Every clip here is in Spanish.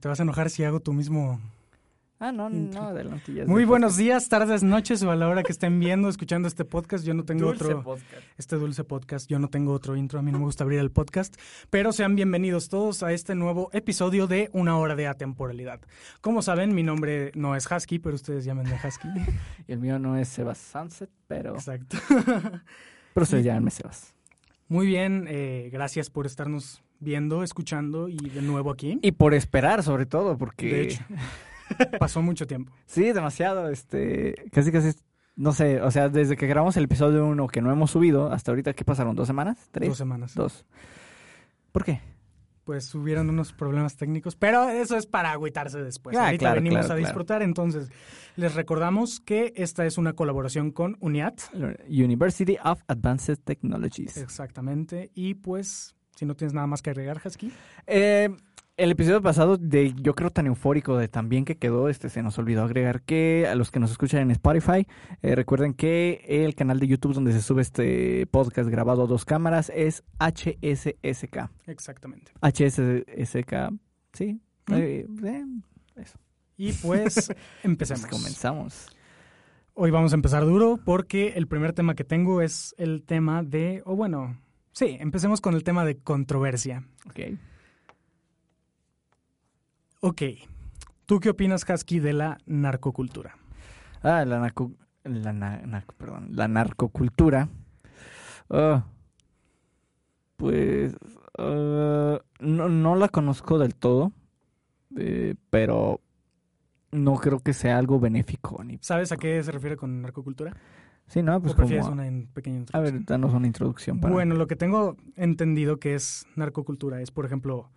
Te vas a enojar si hago tu mismo. Ah, no, no, adelante. Ya Muy buenos días, tardes, noches o a la hora que estén viendo, escuchando este podcast. Yo no tengo Dulce otro. podcast. Este dulce podcast. Yo no tengo otro intro. A mí no me gusta abrir el podcast. Pero sean bienvenidos todos a este nuevo episodio de Una Hora de Atemporalidad. Como saben, mi nombre no es Husky, pero ustedes llámenme Husky. Y el mío no es Sebas Sunset, pero, Exacto. pero ustedes llámenme Sebas. Muy bien, eh, gracias por estarnos viendo, escuchando y de nuevo aquí. Y por esperar, sobre todo, porque... De hecho, pasó mucho tiempo. Sí, demasiado, este... Casi, casi... No sé, o sea, desde que grabamos el episodio 1 que no hemos subido, hasta ahorita, ¿qué pasaron? ¿Dos semanas? ¿Tres? Dos semanas. Dos. ¿Por qué? Pues hubieron unos problemas técnicos, pero eso es para agüitarse después. Ah, Ahorita claro, venimos claro, a claro. disfrutar, entonces les recordamos que esta es una colaboración con UNIAT. University of Advanced Technologies. Exactamente. Y pues, si no tienes nada más que agregar, Husky. Eh, el episodio pasado de yo creo tan eufórico de tan bien que quedó, este se nos olvidó agregar que a los que nos escuchan en Spotify, eh, recuerden que el canal de YouTube donde se sube este podcast grabado a dos cámaras es HSSK. Exactamente. HSSK, sí. ¿Mm? Eh, eh, Y pues empecemos. pues comenzamos. Hoy vamos a empezar duro porque el primer tema que tengo es el tema de, o bueno, sí, empecemos con el tema de controversia. Ok. Ok, ¿tú qué opinas, Husky, de la narcocultura? Ah, la narco, la, na- na- perdón, la narcocultura. Ah, pues ah, no, no la conozco del todo, eh, pero no creo que sea algo benéfico. Ni... ¿Sabes a qué se refiere con narcocultura? Sí, no, pues ¿O prefieres como... una pequeña A introducción? ver, danos una introducción para... Bueno, lo que tengo entendido que es narcocultura es, por ejemplo,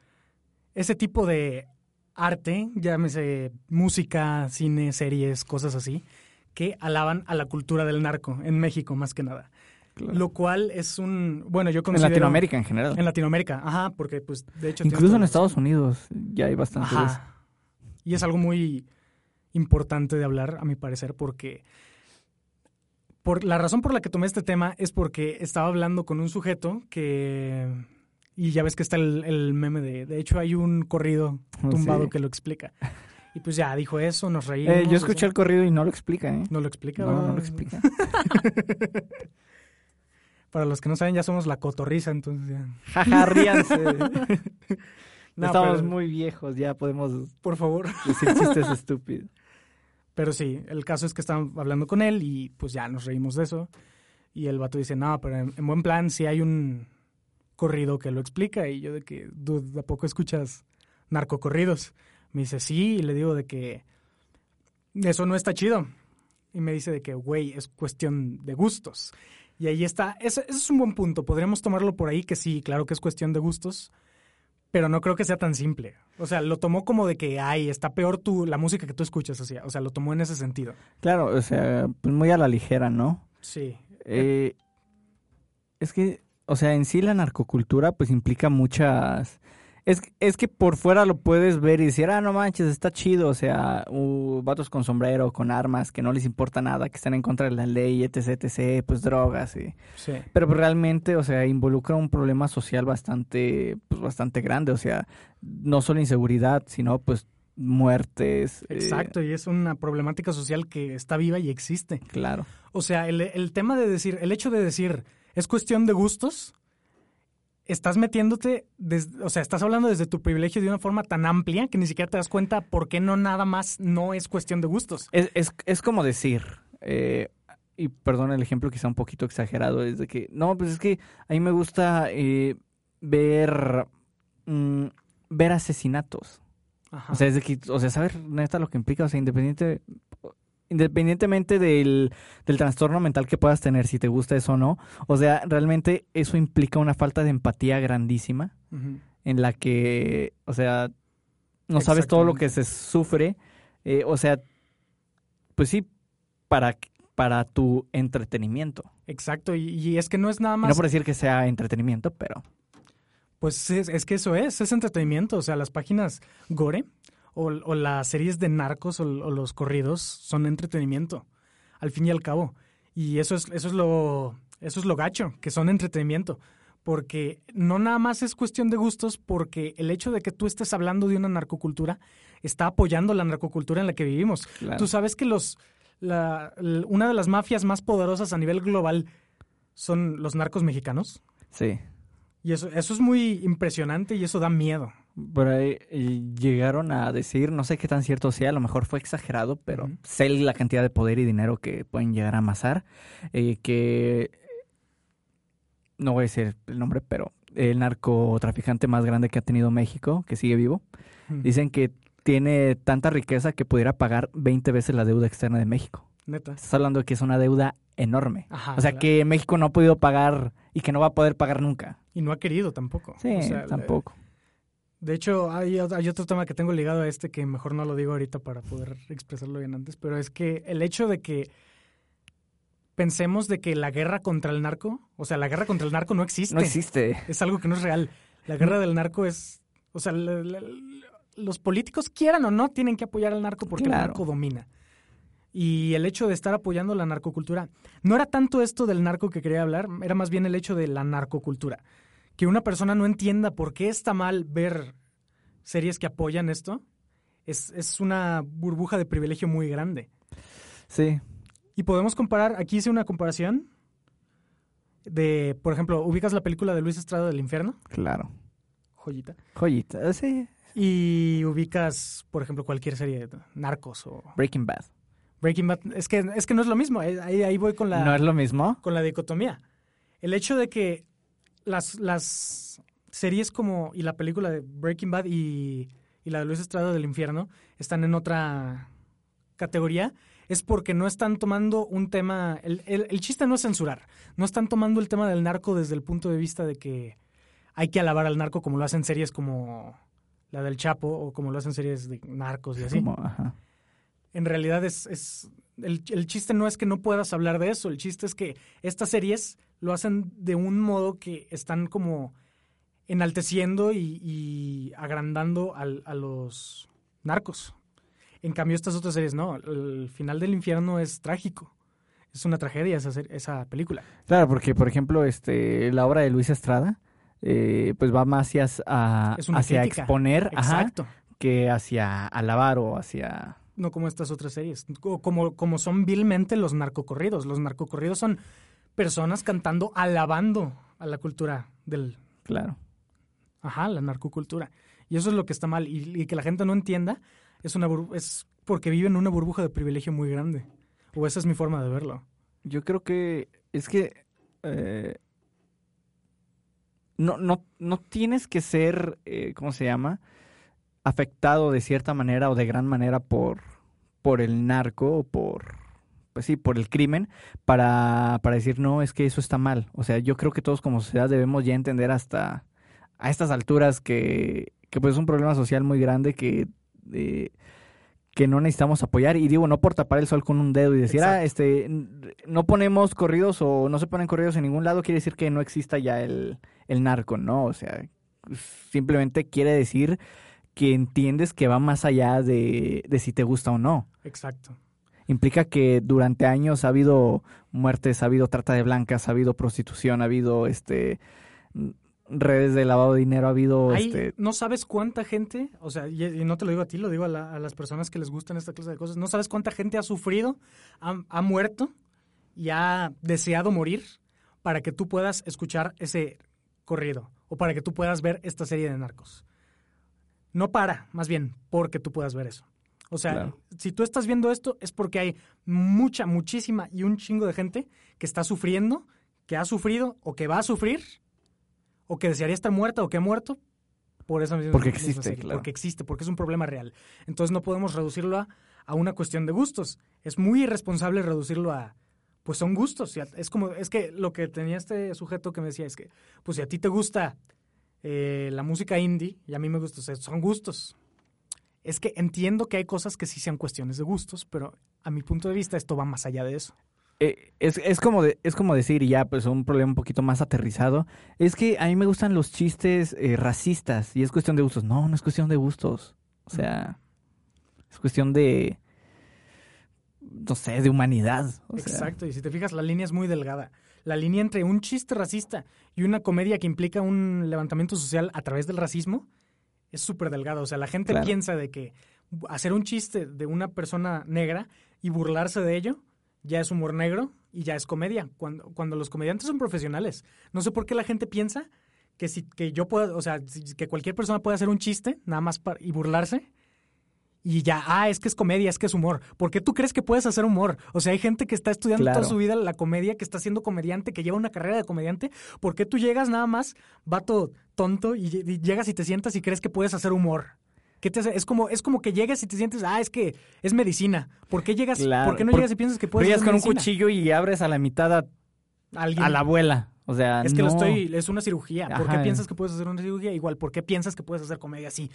ese tipo de arte, llámese música, cine, series, cosas así, que alaban a la cultura del narco, en México más que nada. Claro. Lo cual es un, bueno, yo en considero... Latinoamérica en general. En Latinoamérica, ajá, porque pues de hecho... Incluso en Estados. Unidos ya hay bastante. Ajá. Y es algo muy importante de hablar, a mi parecer, porque por la razón por la que tomé este tema es porque estaba hablando con un sujeto que y ya ves que está el, el meme de de hecho hay un corrido tumbado Sí. que lo explica. Y pues ya dijo eso, nos reímos. Eh, yo o escuché sea, el corrido y no lo explica, ¿eh? no lo explica. No, no lo explica. Para los que no saben, ya somos la cotorriza, entonces ya. Jaja, ríanse. No, Estamos pero- muy viejos, ya podemos por favor. decir chistes estúpidos. Pero sí, el caso es que estaba hablando con él y pues ya nos reímos de eso. Y el vato dice, no, pero en, en buen plan sí hay un corrido que lo explica. Y yo de que, dude, ¿a poco escuchas narcocorridos? Me dice, sí, y le digo de que eso no está chido. Y me dice de que, güey, es cuestión de gustos. Y ahí está, ese es un buen punto. Podríamos tomarlo por ahí que sí, claro que es cuestión de gustos, pero no creo que sea tan simple. O sea, lo tomó como de que, ay, está peor tu, la música que tú escuchas, o sea, o sea, lo tomó en ese sentido. Claro, o sea, pues muy a la ligera, ¿no? Sí. Eh, es que, o sea, en sí la narcocultura pues implica muchas... Es, es que por fuera lo puedes ver y decir, ah, no manches, está chido, o sea, uh, vatos con sombrero, con armas, que no les importa nada, que están en contra de la ley, etc, etc, pues drogas, y... Sí. Pero pues, realmente, o sea, involucra un problema social bastante, pues bastante grande, o sea, no solo inseguridad, sino pues muertes. eh, Exacto, y es una problemática social que está viva y existe. claro. O sea, el, el tema de decir, el hecho de decir, es cuestión de gustos, estás metiéndote, o sea, estás hablando desde tu privilegio de una forma tan amplia que ni siquiera te das cuenta por qué no nada más no es cuestión de gustos. Es, es, es como decir, eh, y perdón el ejemplo quizá un poquito exagerado, es de que, no, pues es que a mí me gusta eh, ver, mm, ver asesinatos. Ajá. O sea, es de que, o sea, saber neta lo que implica, o sea, independiente, independientemente del, del trastorno mental que puedas tener, si te gusta eso o no, o sea, realmente eso implica una falta de empatía grandísima en la que, o sea, no sabes todo lo que se sufre, eh, o sea, pues sí, para, para tu entretenimiento. Exacto, y, y es que no es nada Y más... no por decir que sea entretenimiento, pero Pues es, es que eso es, es entretenimiento. O sea, las páginas gore o, o las series de narcos o, o los corridos son entretenimiento, al fin y al cabo. Y eso es, eso es lo, eso es lo gacho, que son entretenimiento. Porque no nada más es cuestión de gustos, porque el hecho de que tú estés hablando de una narcocultura está apoyando la narcocultura en la que vivimos. Claro. Tú sabes que los, la- una de las mafias más poderosas a nivel global son los narcos mexicanos. sí. Y eso, eso es muy impresionante y eso da miedo. Por ahí eh, llegaron a decir, no sé qué tan cierto sea, a lo mejor fue exagerado, pero sé la cantidad de poder y dinero que pueden llegar a amasar, eh, que no voy a decir el nombre, pero el narcotraficante más grande que ha tenido México, que sigue vivo, dicen que tiene tanta riqueza que pudiera pagar 20 veces la deuda externa de México. Neta. Estás hablando de que es una deuda enorme. Ajá, o sea, que México no ha podido pagar y que no va a poder pagar nunca. Y no ha querido tampoco. Sí, O sea, tampoco. De hecho, hay, hay otro tema que tengo ligado a este que mejor no lo digo ahorita para poder expresarlo bien antes, pero es que el hecho de que pensemos de que la guerra contra el narco, o sea, la guerra contra el narco no existe. No existe. Es algo que no es real. La guerra del narco es, o sea, la- la- los políticos quieran o no tienen que apoyar al narco porque Claro. el narco domina. Y el hecho de estar apoyando la narcocultura, no era tanto esto del narco que quería hablar, era más bien el hecho de la narcocultura. Que una persona no entienda por qué está mal ver series que apoyan esto, es, es una burbuja de privilegio muy grande. Sí. Y podemos comparar, aquí hice una comparación de, por ejemplo, ubicas la película de Luis Estrada del Infierno, Claro. joyita. Joyita. Sí. Y ubicas, por ejemplo, cualquier serie de Narcos o Breaking Bad. Breaking Bad. Es que, es que no es lo mismo. eh, Ahí, ahí voy con la, ¿No es lo mismo? con la dicotomía. El hecho de que las, las series como y la película de Breaking Bad y, y la de Luis Estrada del Infierno están en otra categoría es porque no están tomando un tema... El, el- el chiste no es censurar. No están tomando el tema del narco desde el punto de vista de que hay que alabar al narco como lo hacen series como la del Chapo o como lo hacen series de narcos y así Como, ajá. en realidad es, es el, el chiste no es que no puedas hablar de eso, el chiste es que estas series lo hacen de un modo que están como enalteciendo y, y agrandando al- a los narcos. En cambio, estas otras series no, el final del infierno es trágico. Es una tragedia esa, esa película. Claro, porque, por ejemplo, este, la obra de Luis Estrada, eh, pues va más hacia, a- hacia exponer ajá, que hacia alabar o hacia... No como estas otras series. O Como, como son vilmente los narcocorridos. Los narcocorridos son personas cantando, alabando a la cultura del, Claro. Ajá, la narcocultura. Y eso es lo que está mal. Y, y que la gente no entienda es, una bur- es porque viven en una burbuja de privilegio muy grande. O esa es mi forma de verlo. Yo creo que es que eh, no, no, no tienes que ser, eh, ¿cómo se llama? Afectado de cierta manera o de gran manera por, por el narco o por, pues sí, por el crimen para, para decir, no, es que eso está mal. O sea, yo creo que todos como sociedad debemos ya entender hasta a estas alturas que, que pues es un problema social muy grande que... eh, que no necesitamos apoyar y digo no por tapar el sol con un dedo y decir ah este no ponemos corridos o no se ponen corridos en ningún lado quiere decir que no exista ya el, el narco no o sea simplemente quiere decir que entiendes que va más allá de, de si te gusta o no Exacto. Implica que durante años ha habido muertes ha habido trata de blancas ha habido prostitución ha habido este redes de lavado de dinero ha habido Hay- este no sabes cuánta gente, o sea, y, y no te lo digo a ti, lo digo a, la- a las personas que les gustan esta clase de cosas, no sabes cuánta gente ha sufrido, ha, ha muerto y ha deseado morir para que tú puedas escuchar ese corrido o para que tú puedas ver esta serie de narcos. No para, más bien, porque tú puedas ver eso. O sea, Claro. si tú estás viendo esto es porque hay mucha, muchísima y un chingo de gente que está sufriendo, que ha sufrido o que va a sufrir o que desearía estar muerta o que ha muerto por esa misma Porque existe, serie, claro. Porque existe, porque es un problema real. Entonces no podemos reducirlo a, a una cuestión de gustos. Es muy irresponsable reducirlo a, pues son gustos. Es como, es que lo que tenía este sujeto que me decía es que, pues si a ti te gusta eh, la música indie y a mí me gusta, o sea, son gustos. Es que entiendo que hay cosas que sí sean cuestiones de gustos, pero a mi punto de vista esto va más allá de eso. Eh, es, es, como de- es como decir, y ya, pues un problema un poquito más aterrizado. Es que a mí me gustan los chistes eh, racistas y es cuestión de gustos. No, no es cuestión de gustos. O sea, es cuestión de. No sé, de humanidad. O sea, Exacto, y si te fijas, la línea es muy delgada. La línea entre un chiste racista y una comedia que implica un levantamiento social a través del racismo es súper delgada. O sea, la gente Claro. piensa de que hacer un chiste de una persona negra y burlarse de ello ya es humor negro y ya es comedia. Cuando, cuando los comediantes son profesionales. No sé por qué la gente piensa que si que yo pueda, o sea, que cualquier persona puede hacer un chiste nada más para, y burlarse y ya, ah, es que es comedia, es que es humor. ¿Por qué tú crees que puedes hacer humor? O sea, hay gente que está estudiando Claro. toda su vida la comedia, que está siendo comediante, que lleva una carrera de comediante. ¿Por qué tú llegas nada más, vato tonto, y, lle- y llegas y te sientas y crees que puedes hacer humor? ¿Qué te hace? Es como, es como que llegas y te sientes, ah, es que es medicina. ¿Por qué llegas? Claro. ¿Por qué no Por- llegas y piensas que puedes hacer con un cuchillo y abres a la mitad a, Alguien- a la abuela. O sea, Es que lo no. estoy, es una cirugía. ¿Por qué piensas que puedes hacer una cirugía? Igual, ¿por qué piensas que puedes hacer comedia así?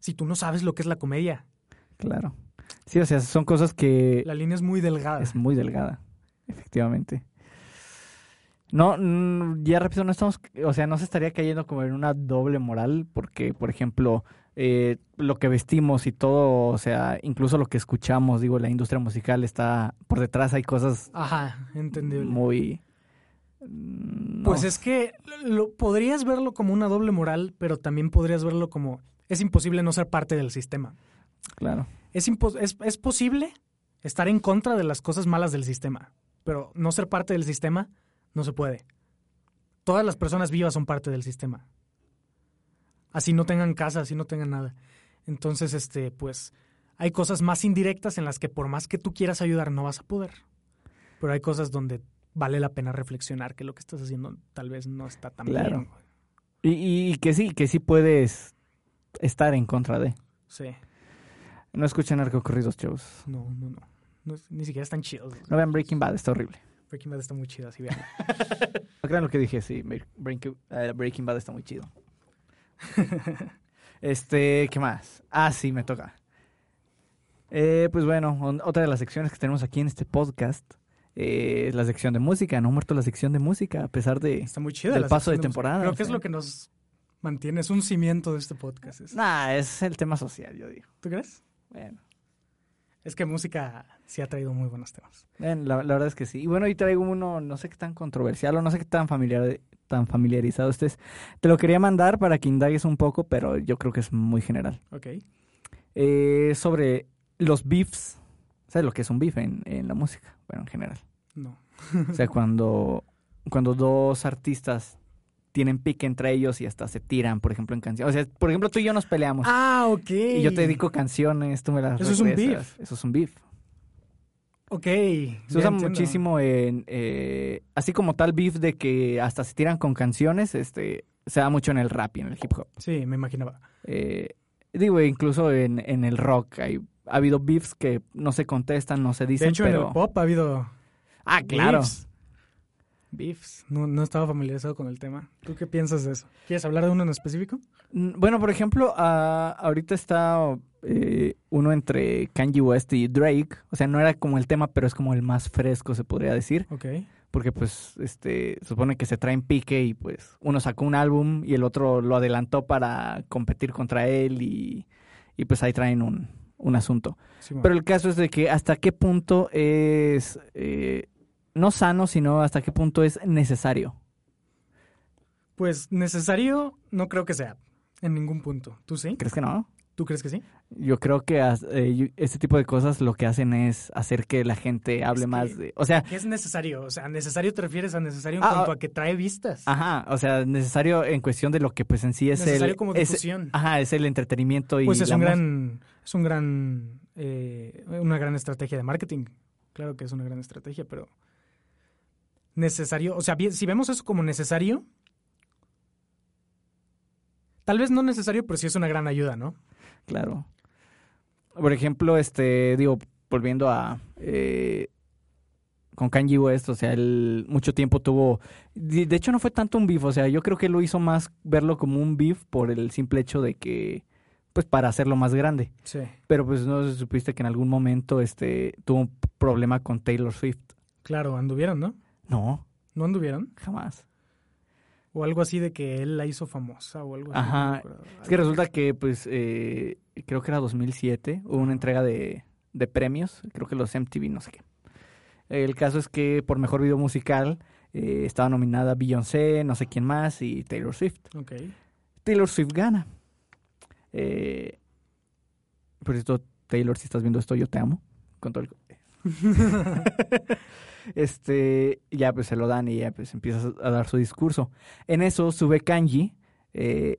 Si tú no sabes lo que es la comedia. Claro. Sí, o sea, son cosas que La línea es muy delgada. es muy delgada, efectivamente. No, mm, ya rápido, no estamos, o sea, no se estaría cayendo como en una doble moral, porque, por ejemplo, eh, lo que vestimos y todo, o sea, incluso lo que escuchamos, digo, la industria musical está por detrás, hay cosas Ajá, entendible. muy... mm, Pues es que lo, podrías verlo como una doble moral, pero también podrías verlo como es imposible no ser parte del sistema. Claro, Es, es, es posible estar en contra de las cosas malas del sistema, pero no ser parte del sistema no se puede. Todas las personas vivas son parte del sistema. Así no tengan casa, así no tengan nada. Entonces, este, pues, hay cosas más indirectas en las que por más que tú quieras ayudar no vas a poder. Pero hay cosas donde vale la pena reflexionar que lo que estás haciendo tal vez no está tan Claro. bien. y, y- y que sí, que sí puedes estar en contra de. Sí. No escuchen narcocorridos, chavos. No, no, no. No ni siquiera están chidos. No vean Breaking Bad, está horrible. Breaking Bad está muy chido, así vean. No crean lo que dije, sí. Breaking, eh, Breaking Bad está muy chido. este, ¿qué más? Ah, sí, me toca. Eh, pues bueno, otra de las secciones que tenemos aquí en este podcast eh, es la sección de música. No ha muerto la sección de música, a pesar de... Está muy chida. Del la paso de música. temporada, Creo que es lo que nos mantiene, es un cimiento de este podcast. es- Nah, es el tema social, yo digo. ¿Tú crees? Bueno, Es que música sí ha traído muy buenos temas. la, la verdad es que sí. Y bueno, hoy traigo uno, no sé qué tan controversial o no sé qué tan familiar tan familiarizado estés. Te lo quería mandar para que indagues un poco, pero yo creo que es muy general. Ok. eh, sobre los beefs. ¿Sabes lo que es un beef en, en la música? Bueno, en general. No. O sea, cuando, cuando dos artistas tienen pique entre ellos y hasta se tiran, por ejemplo, en canciones. O sea, por ejemplo, tú y yo nos peleamos. Ah, ok. Y yo te dedico canciones, tú me las Eso es un regresas. Eso es un beef. Ok. Se usa entiendo. muchísimo en... eh, así como tal beef de que hasta se tiran con canciones, este se da mucho en el rap y en el hip hop. Sí, me imaginaba. Eh, digo, incluso en, en el rock hay, ha habido beefs que no se contestan, no se dicen, De hecho, pero... en el pop ha habido. Ah, claro. Beefs. Beefs. No, no estaba familiarizado con el tema. ¿Tú qué piensas de eso? ¿Quieres hablar de uno en específico? Mm, Bueno, por ejemplo, ah, ahorita está eh, uno entre Kanye West y Drake. O sea, no era como el tema, pero es como el más fresco, se podría decir. Ok. Porque pues este supone que se traen pique y pues uno sacó un álbum y el otro lo adelantó para competir contra él y, y pues ahí traen un, un asunto. Sí. Pero el caso es de que hasta qué punto es eh, no sano, sino hasta qué punto es necesario. Pues necesario no creo que sea. En ningún punto. ¿Tú sí? ¿Crees que no? ¿Tú crees que sí? Yo creo que eh, este tipo de cosas lo que hacen es hacer que la gente hable que- más de... O sea, ¿Qué es necesario? O sea, necesario te refieres a necesario en Ah, cuanto a que trae vistas. ajá, o sea, necesario en cuestión de lo que pues en sí es necesario el... como es- difusión. ajá, es el entretenimiento y pues es un gran, es un gran, eh, una gran estrategia de marketing. Claro que es una gran estrategia, pero necesario, o sea, si vemos eso como necesario, tal vez no necesario, pero sí es una gran ayuda, ¿no? Claro. Por ejemplo, este, digo, volviendo a eh, con Kanye West, o sea, él mucho tiempo tuvo, de hecho no fue tanto un beef, o sea, yo creo que lo hizo más verlo como un beef por el simple hecho de que, pues para hacerlo más grande. Sí. Pero pues no supiste que en algún momento este tuvo un problema con Taylor Swift. Claro, anduvieron, ¿no? No, ¿No anduvieron? jamás. O algo así de que él la hizo famosa o algo así. Ajá. no. Es que resulta que pues eh, creo que era 2007, hubo una entrega de, de premios, creo que los MTV, no sé qué. El caso es que por mejor video musical eh, estaba nominada Beyoncé, no sé quién más y Taylor Swift. Ok. Taylor Swift gana. Eh, por cierto, Taylor, si estás viendo esto, yo te amo. Con todo el... este, ya pues se lo dan y ya pues empieza a dar su discurso. En eso sube Kanji, eh,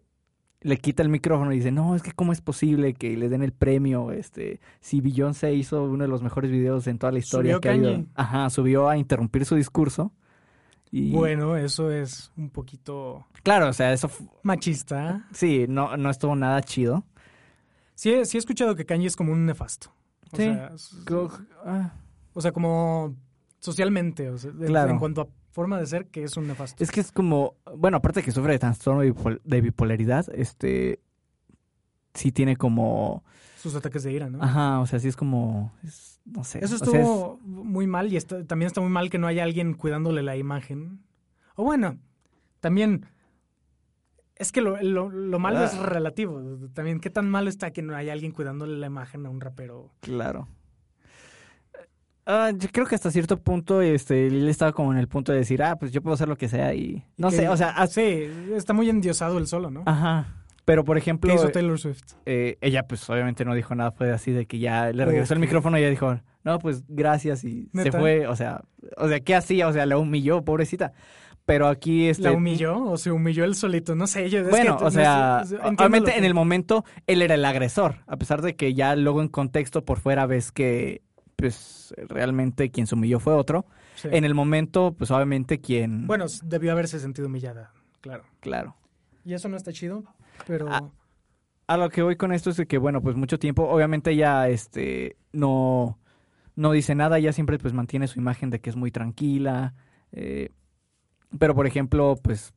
le quita el micrófono y dice, no, es que cómo es posible que le den el premio, este, si Beyoncé hizo uno de los mejores videos en toda la historia Subió que ha habido". Kanye. Ajá, subió a interrumpir su discurso. Y, Bueno, eso es un poquito claro, o sea, eso machista. sí, no, no estuvo nada chido. Sí, he- sí he escuchado que Kanye es como un nefasto. O Sí. Sea, ah. o sea, como socialmente, o sea, Claro. en cuanto a forma de ser, que es un nefasto. Es que es como, bueno, aparte de que sufre de trastorno de bipol- de bipolaridad, este, sí tiene como, Sus ataques de ira, ¿no? ajá, o sea, sí es como, es- no sé. Eso o sea, es- estuvo muy mal y está- también está muy mal que no haya alguien cuidándole la imagen. O bueno, también es que lo, lo, lo malo es Ah. relativo. También, ¿qué tan malo está que no haya alguien cuidándole la imagen a un rapero? claro. Ah, yo creo que hasta cierto punto, este, él estaba como en el punto de decir, ah, pues yo puedo hacer lo que sea y, no que- sé, o sea, ah, Sí, está muy endiosado el solo, ¿no? ajá. Pero, por ejemplo, ¿Qué hizo Taylor Swift? eh, ella pues obviamente no dijo nada, fue así de que ya le regresó el micrófono y ella dijo, no, pues gracias y se fue, o sea, o sea, ¿qué hacía? O sea, la humilló, pobrecita. Pero aquí este ¿La humilló o se humilló él solito? No sé, yo... es Bueno, que o no sea, sé, obviamente que- en el momento él era el agresor, a pesar de que ya luego en contexto por fuera ves que pues realmente quien se humilló fue otro. Sí. En el momento, pues obviamente quien Bueno, debió haberse sentido humillada, claro. claro. Y eso no está chido, pero... A lo que voy con esto es de que bueno, pues mucho tiempo obviamente ella este no no dice nada, ella siempre pues mantiene su imagen de que es muy tranquila. eh, pero por ejemplo, pues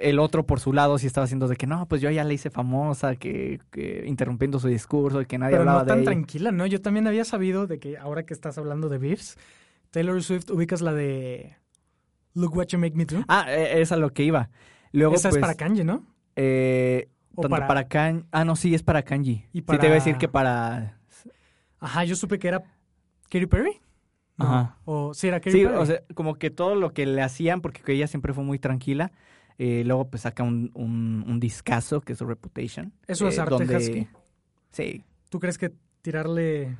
el otro por su lado sí estaba haciendo de que no, pues yo ya la hice famosa, que, que interrumpiendo su discurso y que nadie Pero hablaba no de tan ella. tranquila, ¿no? Yo también había sabido de que ahora que estás hablando de beefs, Taylor Swift ubicas la de Look What You Make Me Do. Ah, eh, es a lo que iba. Luego, Esa pues, es para Kanye, ¿no? eh, O tanto para- para, Kanji. Ah, no, sí, es para Kanji. Y Sí, te iba a para- decir que para. Ajá, yo supe que era Katy Perry. No. Ajá. O sí era Katy Sí, Perry. o sea, como que todo lo que le hacían, porque ella siempre fue muy tranquila. Eh, luego, pues saca un, un, un discazo que es su Reputation. Eso es eh, arte, donde- Husky. Sí. ¿Tú crees que tirarle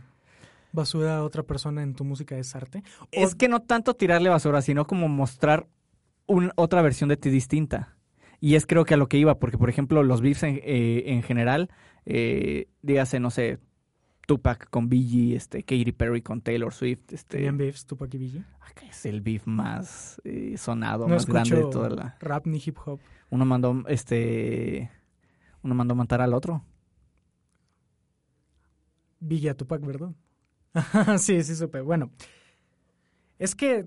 basura a otra persona en tu música es arte? O- Es que no tanto tirarle basura, sino como mostrar un- otra versión de ti distinta. Y es creo que a lo que iba, porque por ejemplo los beefs en, eh, en general, eh, dígase, no sé, Tupac con Biggie, este, Katy Perry con Taylor Swift, este, ¿Tenían beefs, Tupac y Biggie? que es el beef más eh, sonado, No más grande de toda la... rap ni hip hop. Uno mandó, este, uno mandó matar al otro. Biggie a Tupac, ¿verdad? sí, sí supe. Bueno, es que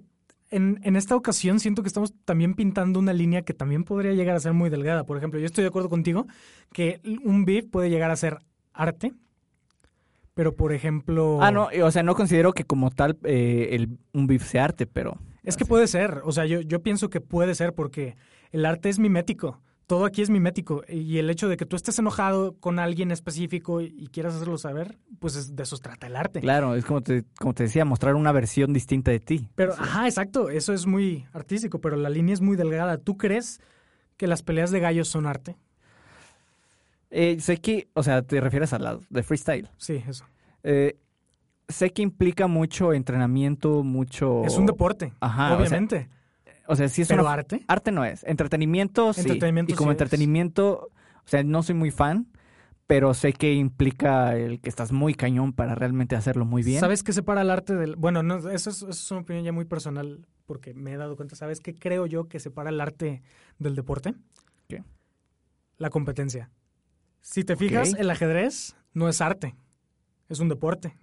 en, en esta ocasión siento que estamos también pintando una línea que también podría llegar a ser muy delgada. Por ejemplo, yo estoy de acuerdo contigo que un beef puede llegar a ser arte, pero por ejemplo... Ah, no, o sea, no considero que como tal eh, el, un beef sea arte, pero... Es que puede ser, o sea, yo, yo pienso que puede ser porque el arte es mimético. Todo aquí es mimético. Y el hecho de que tú estés enojado con alguien específico y quieras hacerlo saber, pues es- de eso se trata el arte. Claro, es como te, como te decía, mostrar una versión distinta de ti. Pero, ajá, exacto, eso es muy artístico, pero la línea es muy delgada. ¿Tú crees que las peleas de gallos son arte? Eh, sé que, o sea, te refieres a la de freestyle. Sí, eso. Eh, sé que implica mucho entrenamiento, mucho... Es un deporte, Ajá, o sea, obviamente. O sea, sí es pero una- arte. Arte no es. Entretenimiento sí. Entretenimiento y como sí es. entretenimiento, o sea, no soy muy fan, pero sé que implica el que estás muy cañón para realmente hacerlo muy bien. ¿Sabes qué separa el arte del...? Bueno, no, eso, es, eso es una opinión ya muy personal porque me he dado cuenta. ¿Sabes qué creo yo que separa el arte del deporte? ¿Qué? La competencia. Si te fijas, el ajedrez no es arte, es un deporte,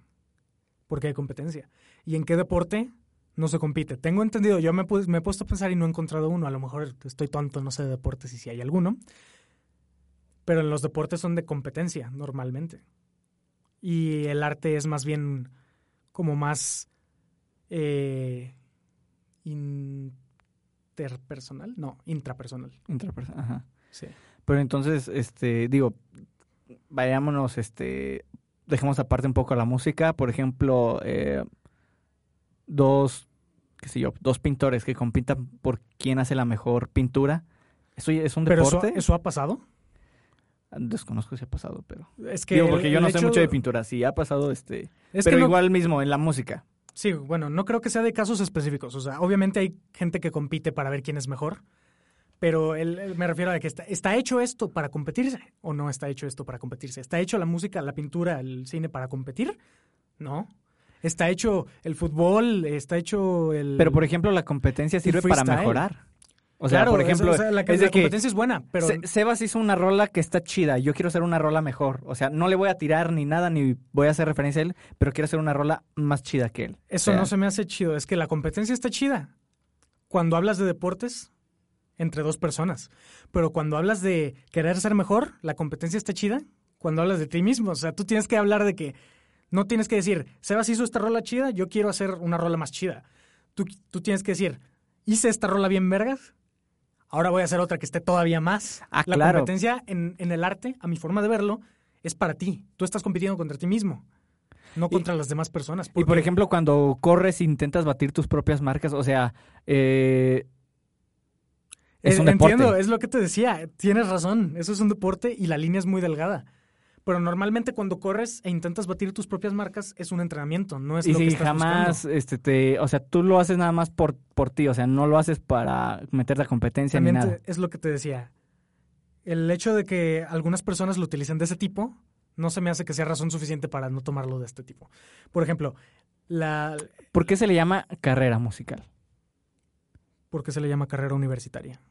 porque hay competencia. ¿Y en qué deporte no se compite? Tengo entendido, yo me, me he puesto a pensar y no he encontrado uno, a lo mejor estoy tonto, no sé de deportes y si hay alguno, Pero en los deportes son de competencia, normalmente. Y el arte es más bien como más eh, interpersonal, no, intrapersonal. Intrapersonal, ajá. Sí. Pero entonces, este, digo, vayámonos, este, dejemos aparte un poco la música. Por ejemplo, eh, dos, qué sé yo, dos pintores que compitan por quién hace la mejor pintura. ¿Eso es un Pero eso, deporte? eso ha pasado. Desconozco si ha pasado, pero... Es que Digo, porque yo no sé hecho- mucho de pintura. Sí, ha pasado, este... Es pero no- igual mismo, en la música. Sí, bueno, no creo que sea de casos específicos. O sea, obviamente hay gente que compite para ver quién es mejor. Pero el- me refiero a que está, ¿está hecho esto para competirse o no está hecho esto para competirse? ¿Está hecho la música, la pintura, el cine para competir? No. ¿Está hecho el fútbol? ¿Está hecho el...? Pero, por ejemplo, la competencia sirve para mejorar. O sea, Claro, por es- ejemplo, o sea, la, es la de que competencia es buena, pero... Se- Sebas hizo una rola que está chida. Yo quiero hacer una rola mejor. O sea, no le voy a tirar ni nada, ni voy a hacer referencia a él, pero quiero hacer una rola más chida que él. Eso O sea, no se me hace chido. Es que la competencia está chida. Cuando hablas de deportes, entre dos personas. Pero cuando hablas de querer ser mejor, la competencia está chida. Cuando hablas de ti mismo. O sea, tú tienes que hablar de que. No tienes que decir, Sebas hizo esta rola chida, yo quiero hacer una rola más chida. Tú, tú tienes que decir, hice esta rola bien vergas, ahora voy a hacer otra que esté todavía más. Ah, la claro. competencia en, en el arte, a mi forma de verlo, es para ti. Tú estás compitiendo contra ti mismo, no Y- contra las demás personas. Y por ejemplo, cuando corres e intentas batir tus propias marcas, o sea, eh, es un deporte. Entiendo, es lo que te decía. Tienes razón. Eso es un deporte y la línea es muy delgada. Pero normalmente cuando corres e intentas batir tus propias marcas es un entrenamiento, no es y lo que si estás jamás, buscando. este, te, o sea, tú lo haces nada más por, por ti, o sea, no lo haces para meterte a competencia También ni te- nada. es lo que te decía. El hecho de que algunas personas lo utilicen de ese tipo no se me hace que sea razón suficiente para no tomarlo de este tipo. Por ejemplo, la ¿Por qué se le llama carrera musical? ¿por qué se le llama carrera universitaria?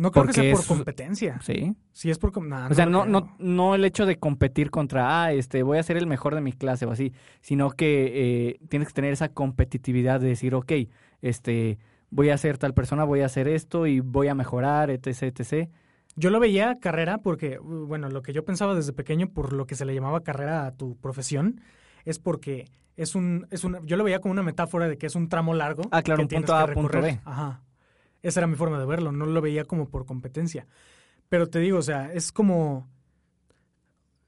No creo Porque que sea por es- competencia. Sí. Si es por nah, O sea, no, no, no el hecho de competir contra, ah, este, voy a ser el mejor de mi clase o así, sino que eh, tienes que tener esa competitividad de decir, ok, este, voy a ser tal persona, voy a hacer esto y voy a mejorar, etc, etc. Yo lo veía carrera porque, bueno, lo que yo pensaba desde pequeño por lo que se le llamaba carrera a tu profesión es porque es un, es una, yo lo veía como una metáfora de que es un tramo largo. Ah, claro, que un punto A, que punto. B. Ajá. Esa era mi forma de verlo, no lo veía como por competencia. Pero te digo, o sea, es como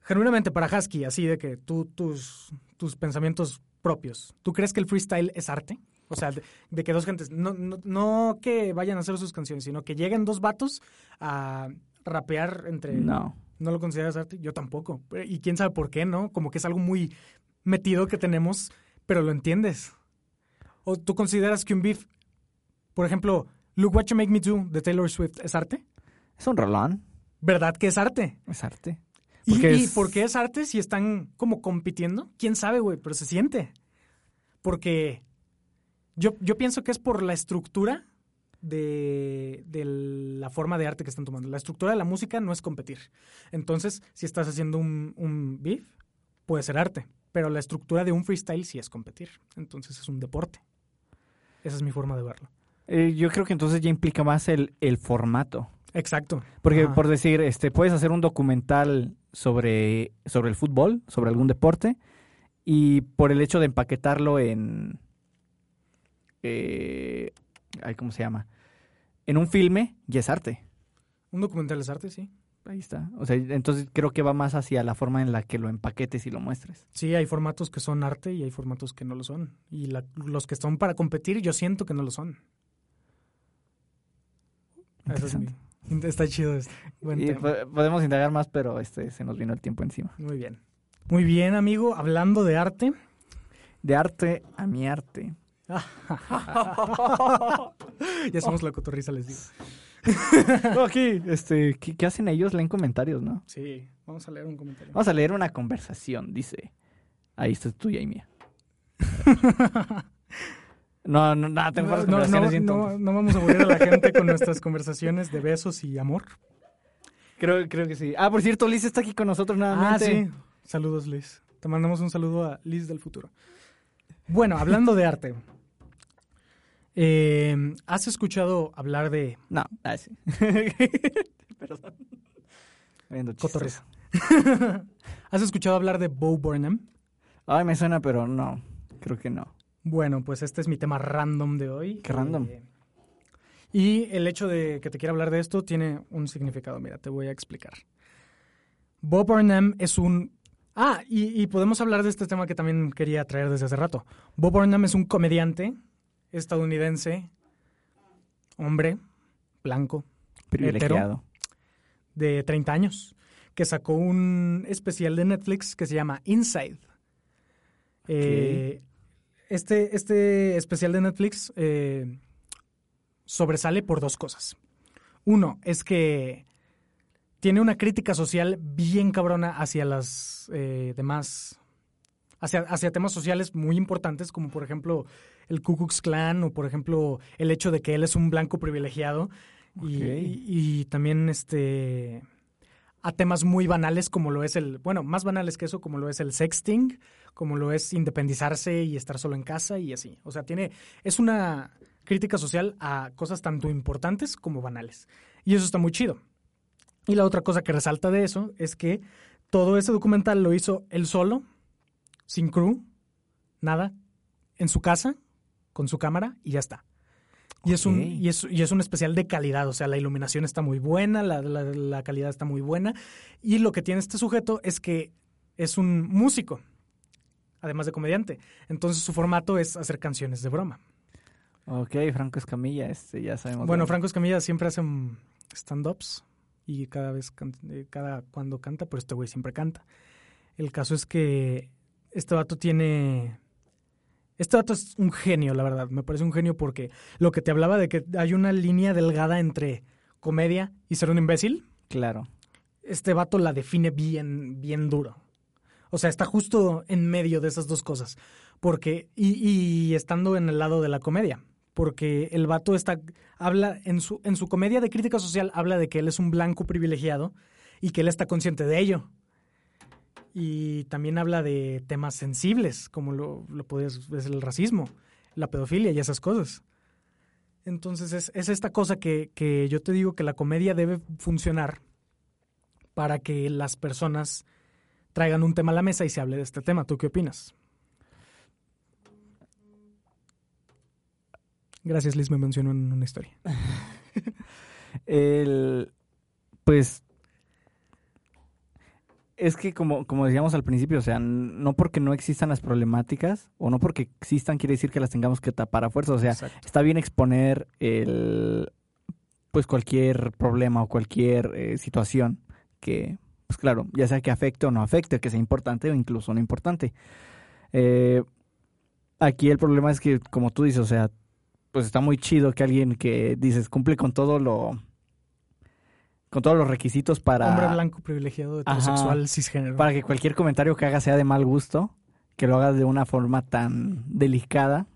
genuinamente para Husky, así de que tú, tus, tus pensamientos propios. ¿Tú crees que el freestyle es arte? O sea, de, de que dos gentes, no, no, no que vayan a hacer sus canciones, sino que lleguen dos vatos a rapear entre... No. ¿No lo consideras arte? Yo tampoco. Y quién sabe por qué, ¿no? Como que es algo muy metido que tenemos, pero lo entiendes. ¿O tú consideras que un beef, por ejemplo, Look What You Make Me Do de Taylor Swift, es arte? Es un rolón, ¿Verdad que es arte? es arte. ¿Y, Porque y es- por qué es arte si están como compitiendo? ¿Quién sabe, güey? Pero se siente. Porque yo, yo pienso que es por la estructura de, de la forma de arte que están tomando. La estructura de la música no es competir. Entonces, si estás haciendo un, un beef, puede ser arte. Pero la estructura de un freestyle sí es competir. Entonces es un deporte. Esa es mi forma de verlo. Eh, yo creo que entonces ya implica más el, el formato. Exacto. Porque, Ajá. por decir, este, puedes hacer un documental sobre, sobre el fútbol, sobre algún deporte, y por el hecho de empaquetarlo en. Eh, ay, ¿Cómo se llama? En un filme, ya es arte. Un documental es arte, sí. Ahí está. O sea, entonces creo que va más hacia la forma en la que lo empaquetes y lo muestres. Sí, hay formatos que son arte y hay formatos que no lo son. Y la- los que son para competir, yo siento que no lo son. Ese es mi- está chido esto. Buen Y tema. po- podemos indagar más, pero este se nos vino el tiempo encima. Muy bien. Muy bien, amigo. Hablando de arte. De arte a mi arte. ya somos la cotorriza, les digo. Aquí, este, ¿qué, qué hacen ellos? Leen comentarios, ¿no? Sí, vamos a leer un comentario. Vamos a leer una conversación, dice. Ahí está tuya y mía. No, no, no, tengo No, no, no, no, no vamos a aburrir a la gente con nuestras conversaciones de besos y amor. Creo, creo que sí. Ah, por cierto, Liz está aquí con nosotros Ah, nuevamente. sí. Saludos, Liz. Te mandamos un saludo a Liz del futuro. Bueno, hablando de arte. eh, ¿Has escuchado hablar de... No, ah, sí. Perdón. Viendo Cotorriza. ¿Has escuchado hablar de Bo Burnham? Ay, me suena, pero no. Creo que no. Bueno, pues este es mi tema random de hoy. Qué random. Eh, y el hecho de que te quiera hablar de esto tiene un significado. Mira, te voy a explicar. Bob Burnham es un... Ah, y, y podemos hablar de este tema que también quería traer desde hace rato. Bob Burnham es un comediante estadounidense, hombre, blanco, Privilegiado. de 30 años, que sacó un especial de Netflix que se llama Inside. Eh, este, este especial de Netflix eh, sobresale por dos cosas. Uno es que tiene una crítica social bien cabrona hacia las eh, demás, hacia, hacia temas sociales muy importantes, como por ejemplo el Ku Klux Klan o por ejemplo el hecho de que él es un blanco privilegiado y, y también este a temas muy banales como lo es el, bueno, más banales que eso, como lo es el sexting, como lo es independizarse y estar solo en casa y así. O sea, tiene, es una crítica social a cosas tanto importantes como banales. Y eso está muy chido. Y la otra cosa que resalta de eso es que todo ese documental lo hizo él solo, sin crew, nada, en su casa, con su cámara y ya está. Y, es un, y, es, y es un especial de calidad, o sea, la iluminación está muy buena, la, la- la calidad está muy buena. Y lo que tiene este sujeto es que es un músico, además de comediante. Entonces su formato es hacer canciones de broma. Ok, Franco Escamilla, este, ya sabemos. Bueno, Franco Escamilla siempre hace stand-ups y cada vez, eh, cada cuando canta, pero este güey siempre canta. El caso es que este vato tiene... Este vato es un genio, la verdad. Me parece un genio porque lo que te hablaba de que hay una línea delgada entre comedia y ser un imbécil, Claro. este vato la define bien, bien duro. O sea, está justo en medio de esas dos cosas. Porque, y, y estando en el lado de la comedia. Porque el vato está, habla, en su, en su comedia de crítica social, habla de que él es un blanco privilegiado y que él está consciente de ello. Y también habla de temas sensibles, como lo, lo podías, es el racismo, la pedofilia y esas cosas. Entonces es, es esta cosa que, que yo te digo que la comedia debe funcionar para que las personas traigan un tema a la mesa y se hable de este tema. ¿Tú qué opinas? Gracias, Liz, me mencionó en una historia. El, pues es que como, como decíamos al principio, o sea, no porque no existan las problemáticas o no porque existan quiere decir que las tengamos que tapar a fuerza. O sea, Exacto. está bien exponer el pues cualquier problema o cualquier eh, situación que, pues claro, ya sea que afecte o no afecte, que sea importante o incluso no importante. Eh, aquí el problema es que, como tú dices, o sea, pues está muy chido que alguien que dices cumple con todo lo con todos los requisitos para Hombre blanco privilegiado, heterosexual, cisgénero. para que cualquier comentario que haga sea de mal gusto, que lo haga de una forma tan delicada.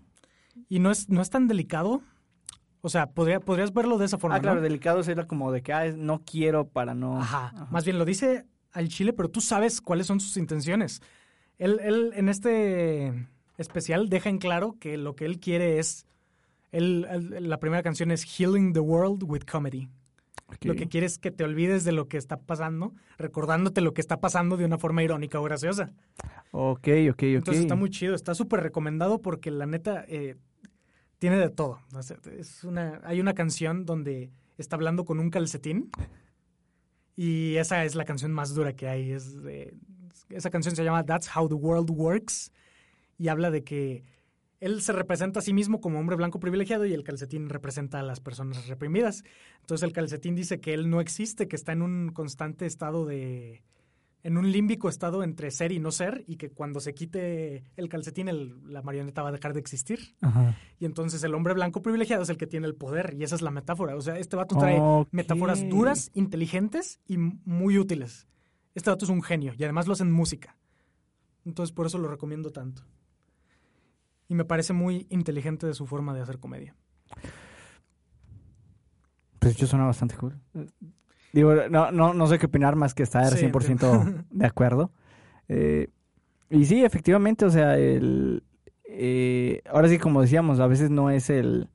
Y no es, no es tan delicado. O sea, podría, podrías verlo de esa forma. Ah, claro, ¿no? delicado sería como de que ah, no quiero para no. Ajá. Ajá. Más bien lo dice al chile, pero tú sabes cuáles son sus intenciones. Él, él en este especial deja en claro que lo que él quiere es. él- él- la primera canción es Healing the World with Comedy. Lo que quiere es que te olvides de lo que está pasando, recordándote lo que está pasando de una forma irónica o graciosa. Ok, ok, ok. Entonces está muy chido, está súper recomendado porque la neta eh, tiene de todo. Es una, hay una canción donde está hablando con un calcetín y esa es la canción más dura que hay. Es de- esa canción se llama That's How the World Works y habla de que él se representa a sí mismo como hombre blanco privilegiado y el calcetín representa a las personas reprimidas. Entonces el calcetín dice que él no existe, que está en un constante estado de... en un límbico estado entre ser y no ser y que cuando se quite el calcetín el- la marioneta va a dejar de existir. Ajá. Y entonces el hombre blanco privilegiado es el que tiene el poder y esa es la metáfora. O sea, este vato trae metáforas duras, inteligentes y muy útiles. Este vato es un genio y además lo hace en música. Entonces por eso lo recomiendo tanto. Y me parece muy inteligente de su forma de hacer comedia. Pues yo suena bastante cool. Digo, no, no, no sé qué opinar más que estar Sí, 100% entiendo. de acuerdo. Eh, y sí, efectivamente, o sea, el, eh, ahora sí, como decíamos, a veces no es el...